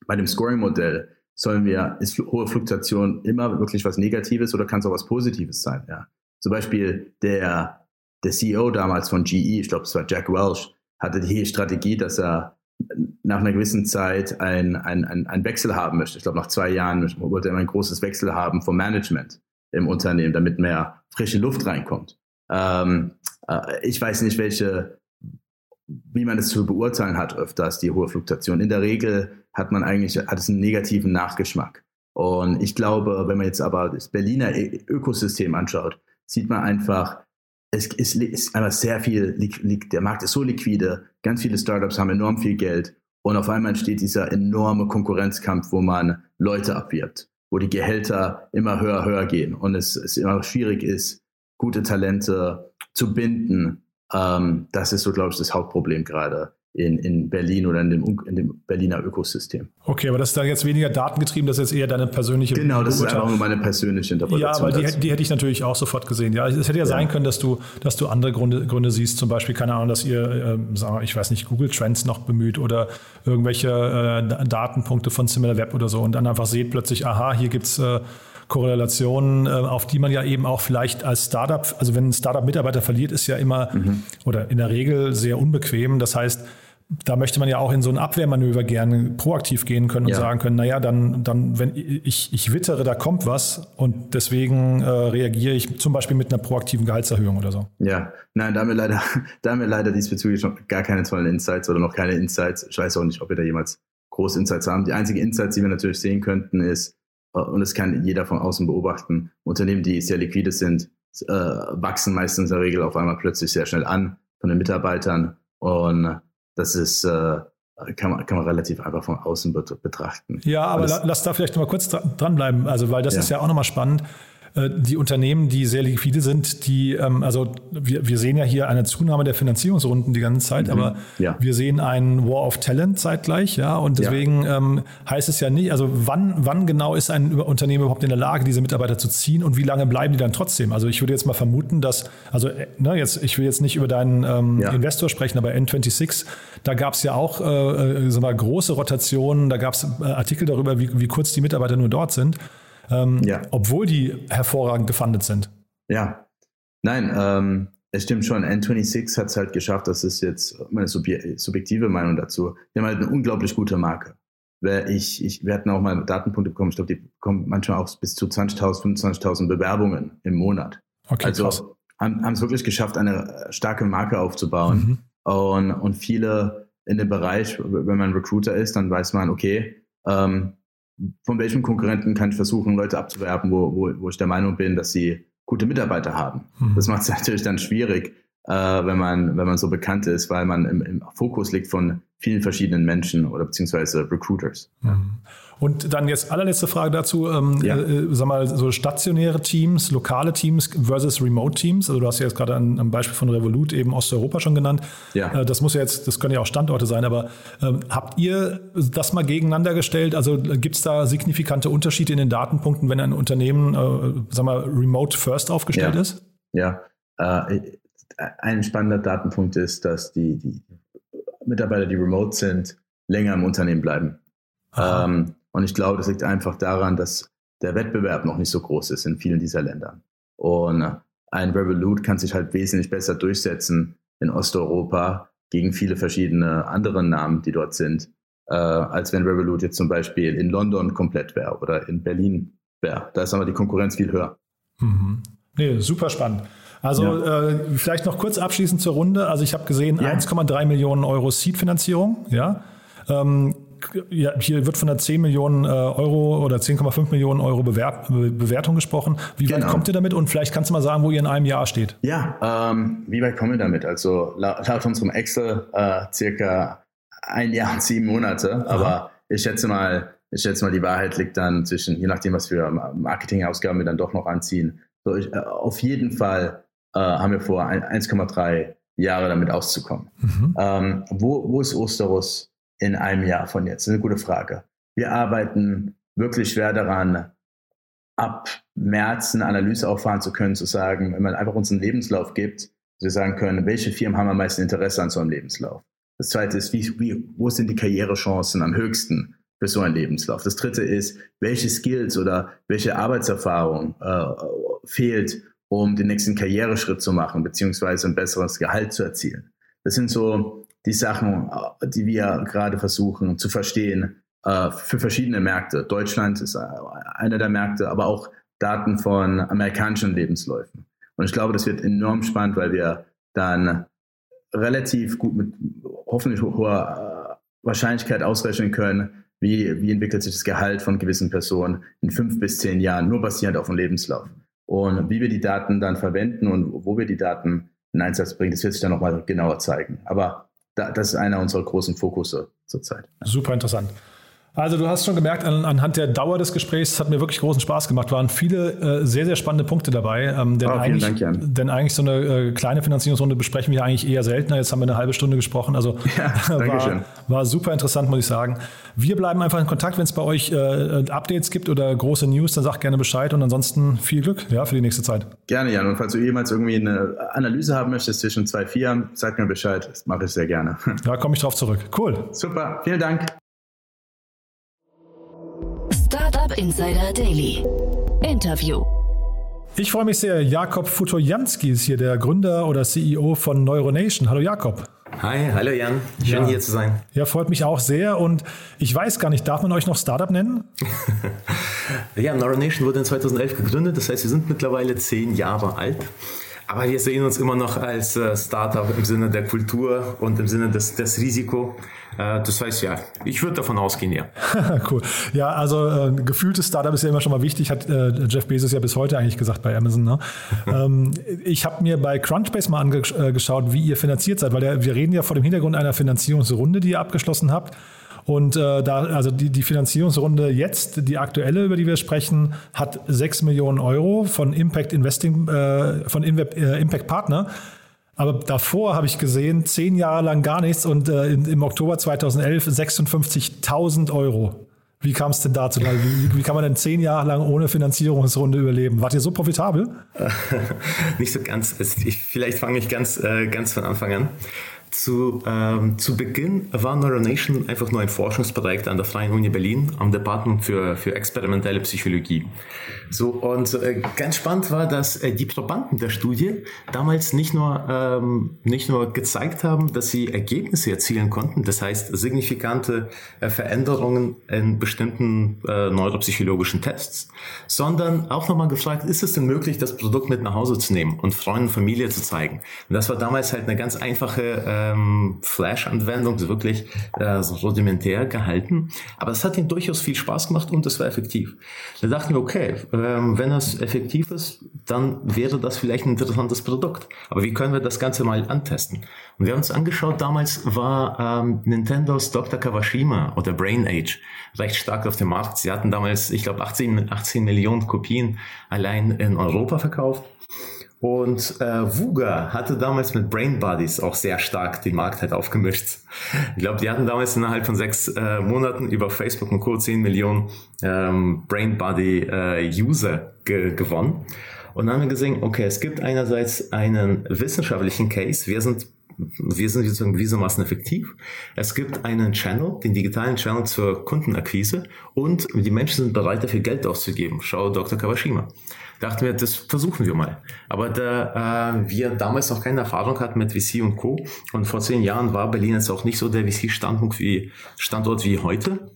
bei dem Scoring-Modell, sollen wir, ist hohe Fluktuation immer wirklich was Negatives oder kann es auch was Positives sein? Ja. Zum Beispiel der, der CEO damals von GE, ich glaube, es war Jack Welch, hatte die Strategie, dass er nach einer gewissen Zeit ein, ein, ein, ein Wechsel haben möchte. Ich glaube, nach zwei Jahren wollte er ein großes Wechsel haben vom Management im Unternehmen, damit mehr frische Luft reinkommt. Ähm, äh, ich weiß nicht, welche, wie man es zu beurteilen hat, öfters die hohe Fluktuation. In der Regel hat man eigentlich, hat es einen negativen Nachgeschmack. Und ich glaube, wenn man jetzt aber das Berliner Ökosystem anschaut, sieht man einfach, es ist, ist einfach sehr viel, der Markt ist so liquide, ganz viele Startups haben enorm viel Geld und auf einmal entsteht dieser enorme Konkurrenzkampf, wo man Leute abwirbt, wo die Gehälter immer höher, höher gehen und es, es immer schwierig ist, gute Talente zu binden. Ähm, das ist so, glaube ich, das Hauptproblem gerade in, in Berlin oder in dem, in dem Berliner Ökosystem. Okay, aber das ist dann jetzt weniger datengetrieben, das ist jetzt eher deine persönliche Genau, das ist einfach nur meine persönliche Interpretation. Ja, weil die, die, hätte ich natürlich auch sofort gesehen. Ja, es hätte ja, ja, sein können, dass du, dass du andere Gründe, Gründe siehst, zum Beispiel, keine Ahnung, dass ihr, äh, sagen wir, ich weiß nicht, Google Trends noch bemüht oder irgendwelche äh, Datenpunkte von SimilarWeb oder so und dann einfach seht plötzlich, aha, hier gibt's äh, Korrelationen, äh, auf die man ja eben auch vielleicht als Startup, also wenn ein Startup Mitarbeiter verliert, ist ja immer mhm. oder in der Regel sehr unbequem. Das heißt, da möchte man ja auch in so ein Abwehrmanöver gerne proaktiv gehen können und ja. sagen können, naja, dann, dann, wenn ich, ich wittere, da kommt was und deswegen äh, reagiere ich zum Beispiel mit einer proaktiven Gehaltserhöhung oder so. Ja, nein, da haben wir leider, da haben wir leider diesbezüglich noch gar keine tollen Insights oder noch keine Insights. Ich weiß auch nicht, ob wir da jemals große Insights haben. Die einzige Insights, die wir natürlich sehen könnten, ist, äh, und das kann jeder von außen beobachten, Unternehmen, die sehr liquide sind, äh, wachsen meistens in der Regel auf einmal plötzlich sehr schnell an von den Mitarbeitern und das ist, äh, kann, man, kann man relativ einfach von außen betrachten. Ja, aber lass da vielleicht noch mal kurz dranbleiben, also weil das ja. ist ja auch nochmal spannend. Äh, die Unternehmen, die sehr liquide sind, die, ähm, also wir, wir sehen ja hier eine Zunahme der Finanzierungsrunden die ganze Zeit, mhm. aber ja. wir sehen einen War of Talent zeitgleich, ja, und deswegen ja. Ähm, heißt es ja nicht, also wann, wann genau ist ein Unternehmen überhaupt in der Lage, diese Mitarbeiter zu ziehen und wie lange bleiben die dann trotzdem? Also ich würde jetzt mal vermuten, dass, also äh, ne, jetzt, ich will jetzt nicht über deinen ähm, ja. Investor sprechen, aber N26, da gab es ja auch äh, äh, so mal große Rotationen, da gab es Artikel darüber, wie, wie kurz die Mitarbeiter nur dort sind ähm, ja. obwohl die hervorragend gefundet sind. Ja, nein, ähm, es stimmt schon. N26 hat es halt geschafft, das ist jetzt meine subjektive Meinung dazu. Die haben halt eine unglaublich gute Marke. Ich, ich, wir hatten auch mal Datenpunkte bekommen, ich glaube, die bekommen manchmal auch bis zu 20.000, 25.000 Bewerbungen im Monat. Okay, also krass. haben es wirklich geschafft, eine starke Marke aufzubauen. Mhm. Und, und viele in dem Bereich, wenn man Recruiter ist, dann weiß man, okay, ähm, von welchem Konkurrenten kann ich versuchen, Leute abzuwerben, wo, wo, wo ich der Meinung bin, dass sie gute Mitarbeiter haben. Mhm. Das macht es natürlich dann schwierig, äh, wenn, man, wenn man so bekannt ist, weil man im, im Fokus liegt von vielen verschiedenen Menschen oder beziehungsweise Recruiters. Mhm. Und dann jetzt allerletzte Frage dazu, ähm, ja. äh, sag mal, so stationäre Teams, lokale Teams versus Remote Teams. Also du hast ja jetzt gerade am Beispiel von Revolut eben Osteuropa schon genannt. Ja. Äh, das muss ja jetzt, das können ja auch Standorte sein, aber ähm, habt ihr das mal gegeneinander gestellt? Also gibt es da signifikante Unterschiede in den Datenpunkten, wenn ein Unternehmen, äh, sag mal, remote first aufgestellt ja. ist? Ja, äh, ein spannender Datenpunkt ist, dass die, die Mitarbeiter, die remote sind, länger im Unternehmen bleiben. Ähm, und ich glaube, das liegt einfach daran, dass der Wettbewerb noch nicht so groß ist in vielen dieser Länder. Und ein Revolut kann sich halt wesentlich besser durchsetzen in Osteuropa gegen viele verschiedene andere Namen, die dort sind, äh, als wenn Revolut jetzt zum Beispiel in London komplett wäre oder in Berlin wäre. Da ist aber die Konkurrenz viel höher. Mhm. Nee, super spannend. Also ja. äh, vielleicht noch kurz abschließend zur Runde. Also ich habe gesehen, ja. 1,3 Millionen Euro Seed-Finanzierung. Ja. Ähm, ja, hier wird von der 10 Millionen äh, Euro oder 10,5 Millionen Euro Bewert Bewertung gesprochen. Wie genau. weit kommt ihr damit? Und vielleicht kannst du mal sagen, wo ihr in einem Jahr steht. Ja, ähm, wie weit kommen wir damit? Also laut, laut unserem Excel äh, circa ein Jahr und sieben Monate. Aber Aha. ich schätze mal, ich schätze mal, die Wahrheit liegt dann zwischen, je nachdem, was für Marketingausgaben wir dann doch noch anziehen. So, ich, äh, auf jeden Fall äh, haben wir vor, 1,3 Jahre damit auszukommen. Mhm. Ähm, wo, wo ist Osterus in einem Jahr von jetzt? Das ist eine gute Frage. Wir arbeiten wirklich schwer daran, ab März eine Analyse auffahren zu können, zu sagen, wenn man einfach uns einen Lebenslauf gibt, dass wir sagen können, welche Firmen haben am meisten Interesse an so einem Lebenslauf. Das zweite ist, wie, wie, wo sind die Karrierechancen am höchsten für so einen Lebenslauf? Das dritte ist, welche Skills oder welche Arbeitserfahrung äh, fehlt, um den nächsten Karriereschritt zu machen, beziehungsweise ein besseres Gehalt zu erzielen. Das sind so die Sachen, äh, die wir gerade versuchen zu verstehen äh, für verschiedene Märkte. Deutschland ist äh, einer der Märkte, aber auch Daten von amerikanischen Lebensläufen. Und ich glaube, das wird enorm spannend, weil wir dann relativ gut mit hoffentlich hoher Wahrscheinlichkeit ausrechnen können, wie, wie entwickelt sich das Gehalt von gewissen Personen in fünf bis zehn Jahren, nur basierend auf dem Lebenslauf. Und wie wir die Daten dann verwenden und wo wir die Daten in Einsatz bringen, das wird sich dann nochmal genauer zeigen. Aber da, das ist einer unserer großen Fokusse zurzeit. Super interessant. Also du hast schon gemerkt, an, anhand der Dauer des Gesprächs hat mir wirklich großen Spaß gemacht. Waren viele äh, sehr, sehr spannende Punkte dabei. Ähm, denn, oh, eigentlich, Dank, denn eigentlich so eine äh, kleine Finanzierungsrunde besprechen wir eigentlich eher seltener. Jetzt haben wir eine halbe Stunde gesprochen. Also ja, war, war, super interessant, muss ich sagen. Wir bleiben einfach in Kontakt. Wenn es bei euch äh, Updates gibt oder große News, dann sagt gerne Bescheid und ansonsten viel Glück ja, für die nächste Zeit. Gerne, Jan. Und falls du jemals irgendwie eine Analyse haben möchtest zwischen zwei Firmen, sag mir Bescheid. Das mache ich sehr gerne. Da komme ich drauf zurück. Cool. Super. Vielen Dank. Startup Insider Daily. Interview. Ich freue mich sehr. Jakob Futojanski ist hier der Gründer oder CEO von Neuronation. Hallo Jakob. Hi, hallo Jan. Schön ja. hier zu sein. Ja, freut mich auch sehr. Und ich weiß gar nicht, darf man euch noch Startup nennen? ja, Neuronation wurde in 2011 gegründet. Das heißt, wir sind mittlerweile zehn Jahre alt. Aber wir sehen uns immer noch als äh, Startup im Sinne der Kultur und im Sinne des, des Risiko. Äh, das heißt, ja, ich würde davon ausgehen, ja. cool. Ja, also äh, gefühltes Startup ist ja immer schon mal wichtig, hat äh, Jeff Bezos ja bis heute eigentlich gesagt bei Amazon. Ne? ähm, ich habe mir bei Crunchbase mal angeschaut, wie ihr finanziert seid, weil der, wir reden ja vor dem Hintergrund einer Finanzierungsrunde, die ihr abgeschlossen habt. Und äh, da, also die, die Finanzierungsrunde jetzt, die aktuelle, über die wir sprechen, hat 6 Millionen Euro von Impact Investing, äh, von Inve äh, Impact Partner. Aber davor habe ich gesehen, zehn Jahre lang gar nichts und äh, im Oktober 2011 56.000 Euro. Wie kam es denn dazu? Wie, wie, kann man denn zehn Jahre lang ohne Finanzierungsrunde überleben? Wart ihr so profitabel? Nicht so ganz. Ich, vielleicht fange ich ganz, äh, ganz von Anfang an. Zu, ähm, zu Beginn war Neuronation einfach nur ein Forschungsprojekt an der Freien Uni Berlin am Department für, für experimentelle Psychologie. So, und äh, ganz spannend war, dass äh, die Probanden der Studie damals nicht nur, ähm, nicht nur gezeigt haben, dass sie Ergebnisse erzielen konnten, das heißt signifikante äh, Veränderungen in bestimmten äh, neuropsychologischen Tests, sondern auch nochmal gefragt, ist es denn möglich, das Produkt mit nach Hause zu nehmen und Freunden und Familie zu zeigen? Und das war damals halt eine ganz einfache ähm, Flash-Anwendung, wirklich äh, so rudimentär gehalten, aber es hat ihnen durchaus viel Spaß gemacht und es war effektiv. Da dachten wir, okay, ähm, wenn es effektiv ist, dann wäre das vielleicht ein interessantes Produkt. Aber wie können wir das Ganze mal antesten? Und wir haben uns angeschaut, damals war ähm, Nintendos Dr. Kawashima oder Brain Age recht stark auf dem Markt. Sie hatten damals, ich glaube, 18, 18 Millionen Kopien allein in Europa verkauft. Und äh, Vuga hatte damals mit Brain Buddies auch sehr stark den Markt halt aufgemischt. Ich glaube, die hatten damals innerhalb von sechs äh, Monaten über Facebook und Co. 10 Millionen ähm, Brain Buddy äh, User ge gewonnen. Und dann haben wir gesehen, okay, es gibt einerseits einen wissenschaftlichen Case. Wir sind wir sind sozusagen gewissermaßen effektiv. Es gibt einen Channel, den digitalen Channel zur Kundenakquise und die Menschen sind bereit, dafür Geld auszugeben. Schau Dr. Kawashima dachten wir, das versuchen wir mal. Aber da äh, wir damals noch keine Erfahrung hatten mit VC und Co. und vor zehn Jahren war Berlin jetzt auch nicht so der VC-Standort wie, Standort wie heute,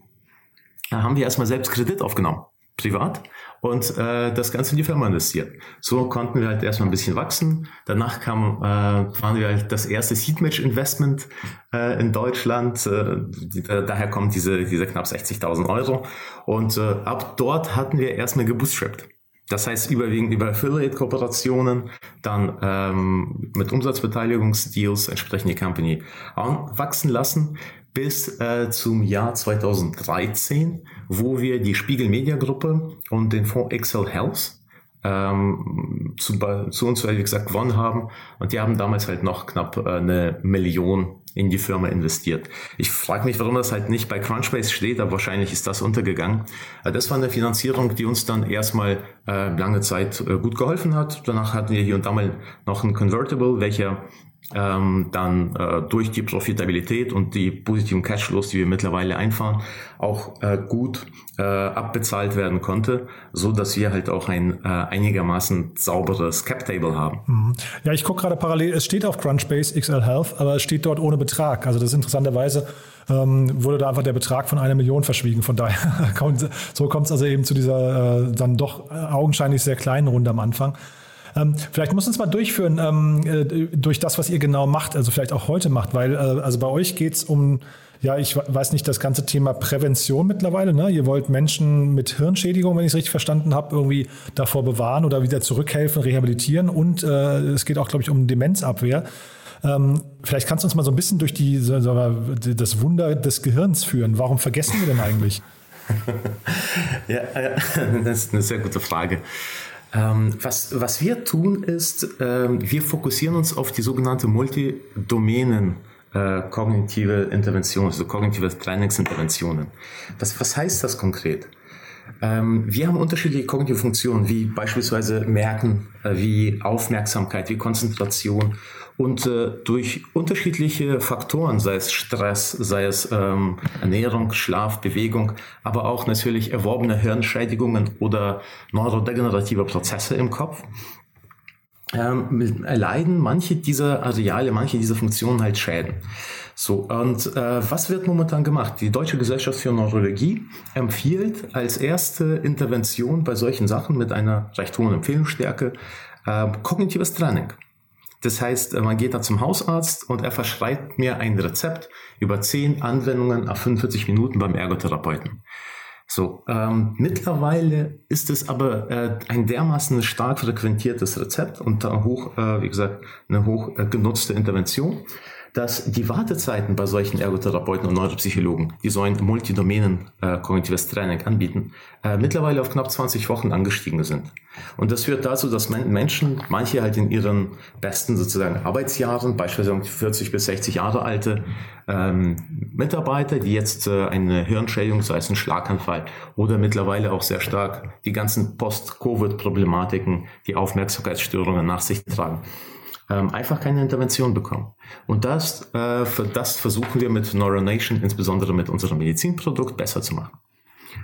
haben wir erstmal selbst Kredit aufgenommen privat und äh, das Ganze in die Firma investiert. So konnten wir halt erstmal ein bisschen wachsen. Danach kam, äh, waren wir halt das erste Seedmatch Investment äh, in Deutschland. Äh, die, daher kommt diese, diese knapp 60.000 Euro. Und äh, ab dort hatten wir erstmal gebootstrapped. Das heißt überwiegend über Affiliate-Kooperationen, dann ähm, mit Umsatzbeteiligungsdeals entsprechend die Company anwachsen lassen, bis äh, zum Jahr 2013, wo wir die Spiegel Media Gruppe und den Fonds Excel Health ähm, zu, zu uns, wie gesagt, gewonnen haben. Und die haben damals halt noch knapp äh, eine Million in die Firma investiert. Ich frage mich, warum das halt nicht bei Crunchbase steht, aber wahrscheinlich ist das untergegangen. Äh, das war eine Finanzierung, die uns dann erstmal äh, lange Zeit äh, gut geholfen hat. Danach hatten wir hier und da mal noch ein Convertible, welcher ähm, dann äh, durch die Profitabilität und die positiven Cashflows, die wir mittlerweile einfahren, auch äh, gut äh, abbezahlt werden konnte, so dass wir halt auch ein äh, einigermaßen sauberes Cap Table haben. Mhm. Ja, ich gucke gerade parallel, es steht auf Crunchbase XL Health, aber es steht dort ohne Betrag. Also das ist interessanterweise ähm, wurde da einfach der Betrag von einer Million verschwiegen. Von daher so kommt es also eben zu dieser äh, dann doch augenscheinlich sehr kleinen Runde am Anfang. Ähm, vielleicht muss uns mal durchführen ähm, äh, durch das, was ihr genau macht, also vielleicht auch heute macht, weil äh, also bei euch geht es um ja, ich weiß nicht, das ganze Thema Prävention mittlerweile. Ne? Ihr wollt Menschen mit Hirnschädigung, wenn ich es richtig verstanden habe, irgendwie davor bewahren oder wieder zurückhelfen, rehabilitieren. Und äh, es geht auch, glaube ich, um Demenzabwehr. Ähm, vielleicht kannst du uns mal so ein bisschen durch die, so, das Wunder des Gehirns führen. Warum vergessen wir denn eigentlich? ja, das ist eine sehr gute Frage. Ähm, was, was wir tun ist, ähm, wir fokussieren uns auf die sogenannte Multidomänen äh, kognitive Interventionen, also kognitive Trainingsinterventionen. Was, was heißt das konkret? Ähm, wir haben unterschiedliche kognitive Funktionen, wie beispielsweise Merken, äh, wie Aufmerksamkeit, wie Konzentration und äh, durch unterschiedliche Faktoren, sei es Stress, sei es ähm, Ernährung, Schlaf, Bewegung, aber auch natürlich erworbene Hirnschädigungen oder neurodegenerative Prozesse im Kopf, ähm, erleiden manche dieser Areale, manche dieser Funktionen halt Schäden. So, und äh, was wird momentan gemacht? Die Deutsche Gesellschaft für Neurologie empfiehlt als erste Intervention bei solchen Sachen mit einer recht hohen Empfehlungsstärke äh, kognitives Training. Das heißt, äh, man geht da zum Hausarzt und er verschreibt mir ein Rezept über 10 Anwendungen auf 45 Minuten beim Ergotherapeuten. So, ähm, mittlerweile ist es aber äh, ein dermaßen stark frequentiertes Rezept und hoch, äh, wie gesagt, eine hoch äh, genutzte Intervention, dass die Wartezeiten bei solchen Ergotherapeuten und Neuropsychologen, die so ein Multidomänen äh, kognitives Training anbieten, äh, mittlerweile auf knapp 20 Wochen angestiegen sind. Und das führt dazu, dass Menschen, manche halt in ihren besten sozusagen Arbeitsjahren, beispielsweise 40 bis 60 Jahre alte ähm, Mitarbeiter, die jetzt äh, eine Hirnschädigung, sei es ein Schlaganfall oder mittlerweile auch sehr stark die ganzen Post-Covid-Problematiken, die Aufmerksamkeitsstörungen nach sich tragen ähm, einfach keine Intervention bekommen. Und das, äh, für das versuchen wir mit Neuronation, insbesondere mit unserem Medizinprodukt, besser zu machen.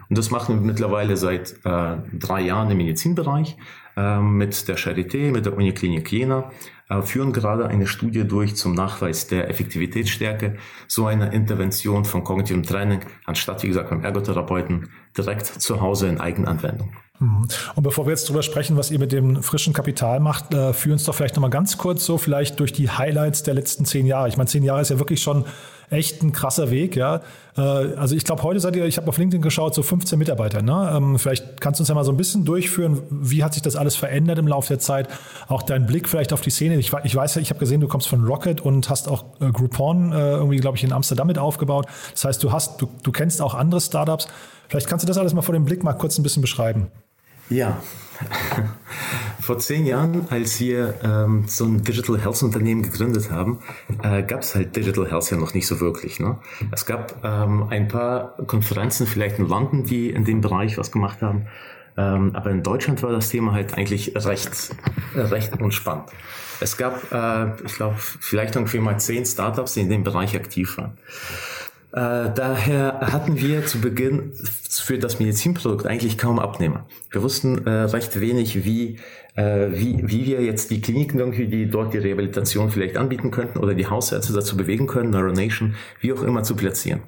Und das machen wir mittlerweile seit äh, drei Jahren im Medizinbereich äh, mit der Charité, mit der Uniklinik Jena, äh, führen gerade eine Studie durch zum Nachweis der Effektivitätsstärke so einer Intervention von kognitivem Training, anstatt, wie gesagt, beim Ergotherapeuten direkt zu Hause in Eigenanwendung. Mhm. Und bevor wir jetzt darüber sprechen, was ihr mit dem frischen Kapital macht, äh, führen uns doch vielleicht nochmal ganz kurz so vielleicht durch die Highlights der letzten zehn Jahre. Ich meine, zehn Jahre ist ja wirklich schon echt ein krasser Weg, ja. Äh, also ich glaube, heute seid ihr, ich habe auf LinkedIn geschaut, so 15 Mitarbeiter. Ne? Ähm, vielleicht kannst du uns ja mal so ein bisschen durchführen, wie hat sich das alles verändert im Laufe der Zeit? Auch dein Blick vielleicht auf die Szene. Ich, ich weiß ja, ich habe gesehen, du kommst von Rocket und hast auch äh, Groupon äh, irgendwie, glaube ich, in Amsterdam mit aufgebaut. Das heißt, du hast, du, du kennst auch andere Startups. Vielleicht kannst du das alles mal vor dem Blick mal kurz ein bisschen beschreiben. Ja, vor zehn Jahren, als wir ähm, so ein Digital Health Unternehmen gegründet haben, äh, gab es halt Digital Health ja noch nicht so wirklich. Ne? Es gab ähm, ein paar Konferenzen vielleicht in London, die in dem Bereich was gemacht haben. Ähm, aber in Deutschland war das Thema halt eigentlich recht, recht unspannend. Es gab, äh, ich glaube, vielleicht ungefähr mal zehn Startups, die in dem Bereich aktiv waren. Äh, daher hatten wir zu Beginn für das Medizinprodukt eigentlich kaum Abnehmer. Wir wussten äh, recht wenig, wie, äh, wie, wie wir jetzt die Kliniken irgendwie, die dort die Rehabilitation vielleicht anbieten könnten oder die Hausärzte dazu bewegen können, Neuronation, wie auch immer zu platzieren.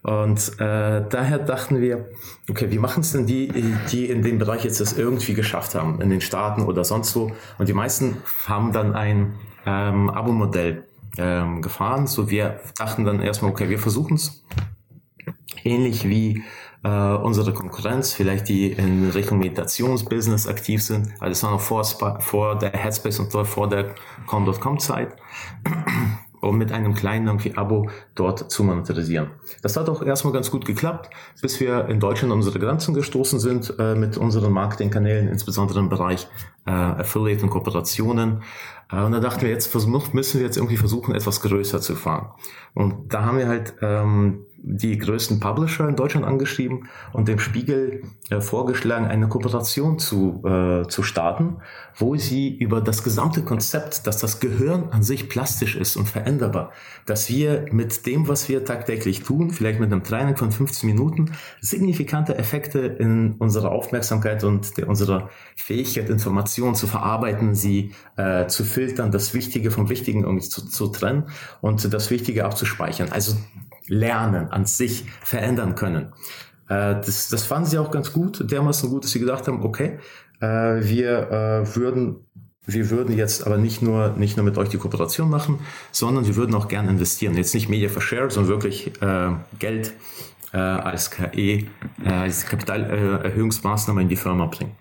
Und äh, daher dachten wir, okay, wie machen es denn die, die in dem Bereich jetzt das irgendwie geschafft haben, in den Staaten oder sonst wo? Und die meisten haben dann ein ähm, Abo-Modell ähm, gefahren. So wir dachten dann erstmal, okay, wir versuchen es. Ähnlich wie äh, unsere Konkurrenz, vielleicht die in Richtung Meditationsbusiness aktiv sind. Also das war noch vor, vor der Headspace und vor der Com.com-Zeit um mit einem kleinen irgendwie Abo dort zu monetarisieren. Das hat auch erstmal ganz gut geklappt, bis wir in Deutschland an unsere Grenzen gestoßen sind äh, mit unseren Marketingkanälen, insbesondere im Bereich äh, Affiliate und Kooperationen. Äh, und da dachten wir, jetzt müssen wir jetzt irgendwie versuchen, etwas größer zu fahren. Und da haben wir halt ähm, die größten Publisher in Deutschland angeschrieben und dem Spiegel äh, vorgeschlagen, eine Kooperation zu, äh, zu starten, wo sie über das gesamte Konzept, dass das Gehirn an sich plastisch ist und veränderbar, dass wir mit dem, was wir tagtäglich tun, vielleicht mit einem Training von 15 Minuten, signifikante Effekte in unserer Aufmerksamkeit und der, unserer Fähigkeit, Informationen zu verarbeiten, sie äh, zu filtern, das Wichtige vom Wichtigen irgendwie zu, zu trennen und das Wichtige abzuspeichern. Also Lernen an sich verändern können. Äh, das, das fanden sie auch ganz gut, dermaßen gut, dass sie gesagt haben, okay, äh, wir äh, würden wir würden jetzt aber nicht nur, nicht nur mit euch die Kooperation machen, sondern wir würden auch gerne investieren. Jetzt nicht Media for Share, sondern wirklich äh, Geld äh, als KE, äh, als Kapitalerhöhungsmaßnahme in die Firma bringen.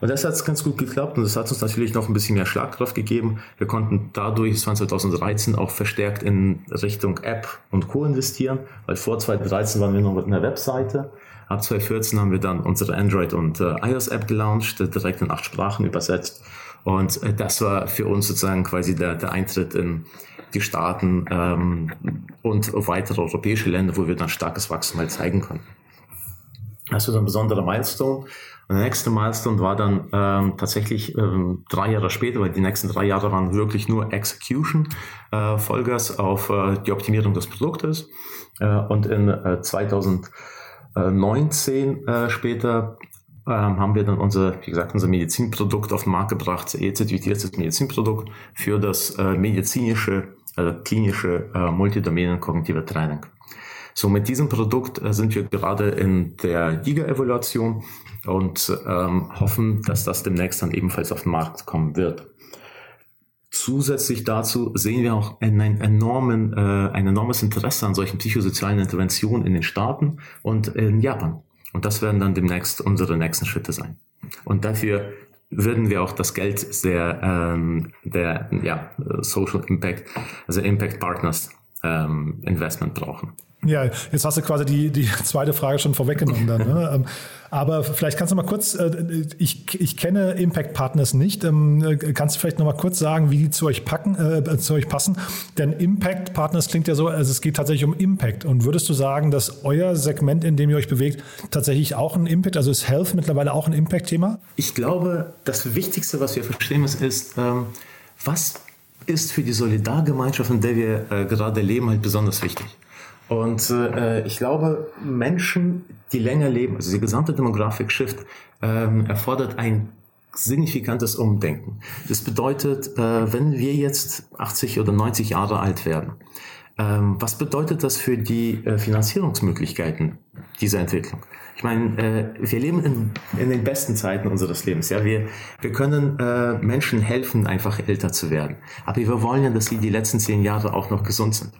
Und das hat ganz gut geklappt und das hat uns natürlich noch ein bisschen mehr Schlagkraft gegeben. Wir konnten dadurch 2013 auch verstärkt in Richtung App und Co. investieren, weil vor 2013 waren wir noch mit einer Webseite. Ab 2014 haben wir dann unsere Android- und äh, iOS-App gelauncht, direkt in acht Sprachen übersetzt. Und äh, das war für uns sozusagen quasi der, der Eintritt in die Staaten ähm, und weitere europäische Länder, wo wir dann starkes Wachstum halt zeigen konnten. Das ist ein besonderer Milestone. Und der nächste Milestone war dann ähm, tatsächlich ähm, drei Jahre später, weil die nächsten drei Jahre waren wirklich nur Execution, äh, Vollgas auf äh, die Optimierung des Produktes. Äh, und in äh, 2019 äh, später ähm, haben wir dann unser, wie gesagt, unser Medizinprodukt auf den Markt gebracht, e-zertifiziertes Medizinprodukt für das äh, medizinische, äh, klinische äh, Multidomänen kognitive Training. So, mit diesem Produkt äh, sind wir gerade in der Liga-Evaluation und ähm, hoffen, dass das demnächst dann ebenfalls auf den Markt kommen wird. Zusätzlich dazu sehen wir auch ein, ein, enormen, äh, ein enormes Interesse an solchen psychosozialen Interventionen in den Staaten und in Japan. Und das werden dann demnächst unsere nächsten Schritte sein. Und dafür würden wir auch das Geld der, ähm, der ja, Social Impact, also Impact Partners ähm, Investment brauchen. Ja, jetzt hast du quasi die, die zweite Frage schon vorweggenommen dann. Ne? Ähm, aber vielleicht kannst du mal kurz, äh, ich, ich kenne Impact Partners nicht, ähm, kannst du vielleicht noch mal kurz sagen, wie die zu euch packen, äh, zu euch passen? Denn Impact Partners klingt ja so, also es geht tatsächlich um Impact. Und würdest du sagen, dass euer Segment, in dem ihr euch bewegt, tatsächlich auch ein Impact, also ist Health mittlerweile auch ein Impact-Thema? Ich glaube, das Wichtigste, was wir verstehen müssen, ist, ähm, was ist für die Solidargemeinschaft, in der wir äh, gerade leben, halt besonders wichtig. Und äh, ich glaube, Menschen, die länger leben, also die gesamte Demographic-Shift, ähm, erfordert ein signifikantes Umdenken. Das bedeutet, äh, wenn wir jetzt 80 oder 90 Jahre alt werden, ähm, was bedeutet das für die äh, Finanzierungsmöglichkeiten dieser Entwicklung? Ich meine, äh, wir leben in, in den besten Zeiten unseres Lebens. Ja, wir, wir können äh, Menschen helfen, einfach älter zu werden. Aber wir wollen ja, dass sie die letzten zehn Jahre auch noch gesund sind.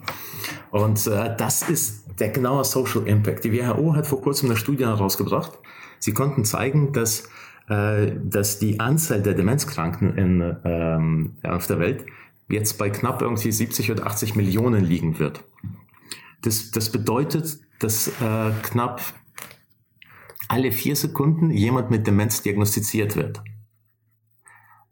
Und äh, das ist der genaue Social Impact. Die WHO hat vor kurzem eine Studie herausgebracht. Sie konnten zeigen, dass, äh, dass die Anzahl der Demenzkranken in, ähm, auf der Welt jetzt bei knapp irgendwie 70 oder 80 Millionen liegen wird. Das, das bedeutet, dass äh, knapp alle vier Sekunden jemand mit Demenz diagnostiziert wird.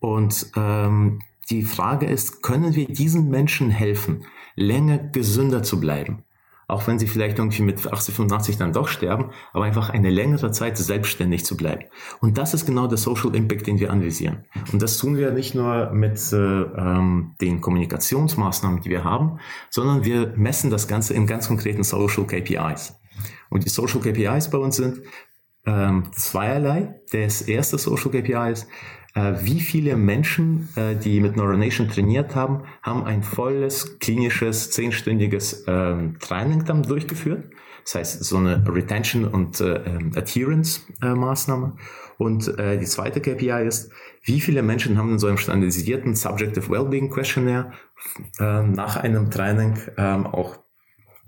Und ähm, die Frage ist, können wir diesen Menschen helfen, länger gesünder zu bleiben? Auch wenn sie vielleicht irgendwie mit 80, 85 dann doch sterben, aber einfach eine längere Zeit selbstständig zu bleiben. Und das ist genau der Social Impact, den wir anvisieren. Und das tun wir nicht nur mit äh, ähm, den Kommunikationsmaßnahmen, die wir haben, sondern wir messen das Ganze in ganz konkreten Social KPIs. Und die Social KPIs bei uns sind ähm, zweierlei. Das erste Social KPI ist, äh, wie viele Menschen, äh, die mit Neuronation trainiert haben, haben ein volles klinisches zehnstündiges ähm, Training dann durchgeführt. Das heißt, so eine Retention und äh, ähm, Adherence äh. Und äh, die zweite KPI ist, wie viele Menschen haben in so einem standardisierten Subjective Wellbeing Questionnaire äh, nach einem Training ähm, auch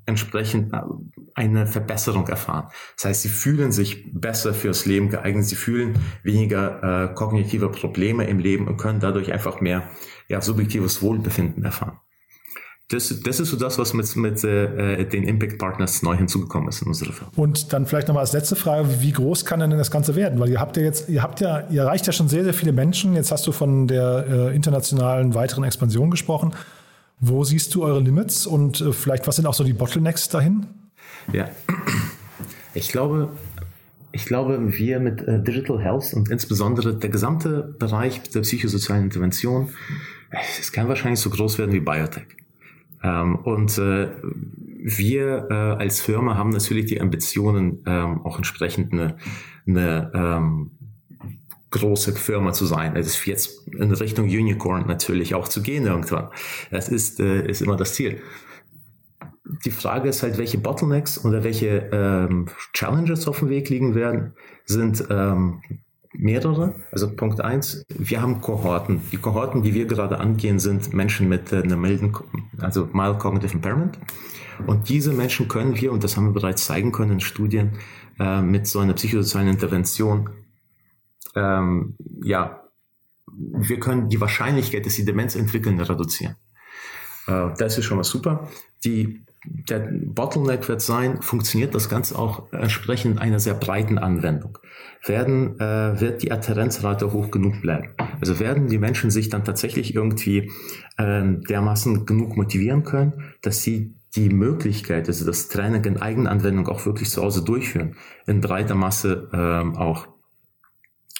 entsprechend äh, eine Verbesserung erfahren. Das heißt, sie fühlen sich besser fürs Leben geeignet, sie fühlen weniger äh, kognitive Probleme im Leben und können dadurch einfach mehr ja, subjektives Wohlbefinden erfahren. Das, das ist so das, was mit, mit äh, den Impact Partners neu hinzugekommen ist in unserer Firma. Und dann vielleicht nochmal als letzte Frage, wie groß kann denn das Ganze werden? Weil ihr habt ja jetzt, ihr habt ja, ihr erreicht ja schon sehr, sehr viele Menschen. Jetzt hast du von der äh, internationalen weiteren Expansion gesprochen. Wo siehst du eure Limits und äh, vielleicht was sind auch so die Bottlenecks dahin? Ja, ich glaube, ich glaube, wir mit äh, Digital Health und insbesondere der gesamte Bereich der psychosozialen Intervention, es kann wahrscheinlich so groß werden wie Biotech. Ähm, und äh, wir äh, als Firma haben natürlich die Ambitionen, ähm, auch entsprechend eine, eine ähm, große Firma zu sein. Es ist jetzt in Richtung Unicorn natürlich auch zu gehen irgendwann. Das ist, äh, ist immer das Ziel. Die Frage ist halt, welche Bottlenecks oder welche ähm, Challenges auf dem Weg liegen werden, sind ähm, mehrere. Also Punkt eins, wir haben Kohorten. Die Kohorten, die wir gerade angehen, sind Menschen mit äh, einer milden, also mild cognitive impairment. Und diese Menschen können wir, und das haben wir bereits zeigen können in Studien, äh, mit so einer psychosozialen Intervention ähm, ja, wir können die Wahrscheinlichkeit, dass sie Demenz entwickeln, reduzieren. Äh, das ist schon mal super. Die, der Bottleneck wird sein, funktioniert das Ganze auch entsprechend einer sehr breiten Anwendung? Werden, äh, wird die Adherenzrate hoch genug bleiben? Also werden die Menschen sich dann tatsächlich irgendwie äh, dermaßen genug motivieren können, dass sie die Möglichkeit, also das Training in Eigenanwendung auch wirklich zu Hause durchführen, in breiter Masse ähm, auch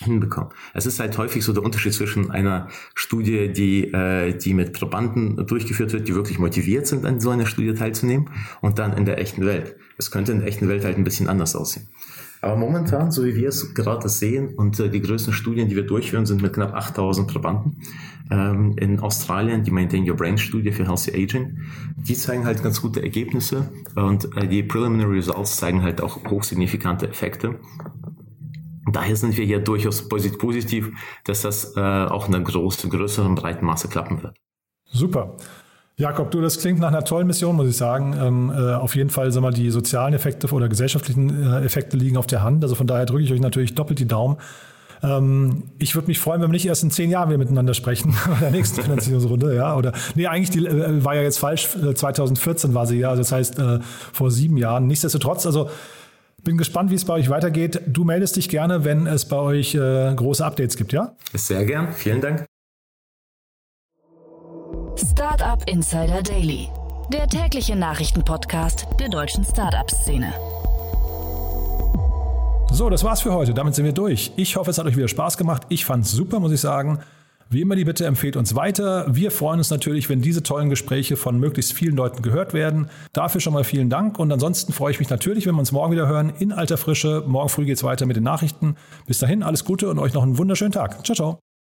hinbekommen. Es ist halt häufig so der Unterschied zwischen einer Studie, die, äh, die mit Probanden durchgeführt wird, die wirklich motiviert sind, an so einer Studie teilzunehmen, und dann in der echten Welt. Es könnte in der echten Welt halt ein bisschen anders aussehen. Aber momentan, so wie wir es gerade sehen, und äh, die größten Studien, die wir durchführen, sind mit knapp 8000 Probanden ähm, in Australien, die Maintain Your Brain Studie für Healthy Aging. Die zeigen halt ganz gute Ergebnisse und äh, die Preliminary Results zeigen halt auch hochsignifikante Effekte. Daher sind wir hier durchaus positiv, dass das äh, auch in einer großen, größeren, breiten Masse klappen wird. Super. Jakob, du, das klingt nach einer tollen Mission, muss ich sagen. Ähm, äh, auf jeden Fall, sag mal, die sozialen Effekte oder gesellschaftlichen äh, Effekte liegen auf der Hand. Also von daher drücke ich euch natürlich doppelt die Daumen. Ähm, ich würde mich freuen, wenn wir nicht erst in zehn Jahren wieder miteinander sprechen, bei der nächsten Finanzierungsrunde, ja. Oder nee, eigentlich die äh, war ja jetzt falsch, 2014 äh, war sie ja, also das heißt äh, vor sieben Jahren. Nichtsdestotrotz, also bin gespannt, wie es bei euch weitergeht. Du meldest dich gerne, wenn es bei euch äh, große Updates gibt, ja? Sehr gern. Vielen Dank. Startup Insider Daily, der tägliche Nachrichtenpodcast der deutschen Startup-Szene. So, das war's für heute. Damit sind wir durch. Ich hoffe, es hat euch wieder Spaß gemacht. Ich fand's super, muss ich sagen. Wie immer die Bitte, empfehlt uns weiter. Wir freuen uns natürlich, wenn diese tollen Gespräche von möglichst vielen Leuten gehört werden. Dafür schon mal vielen Dank und ansonsten freue ich mich natürlich, wenn wir uns morgen wieder hören in alter Frische. Morgen früh geht's weiter mit den Nachrichten. Bis dahin alles Gute und euch noch einen wunderschönen Tag. Ciao, ciao.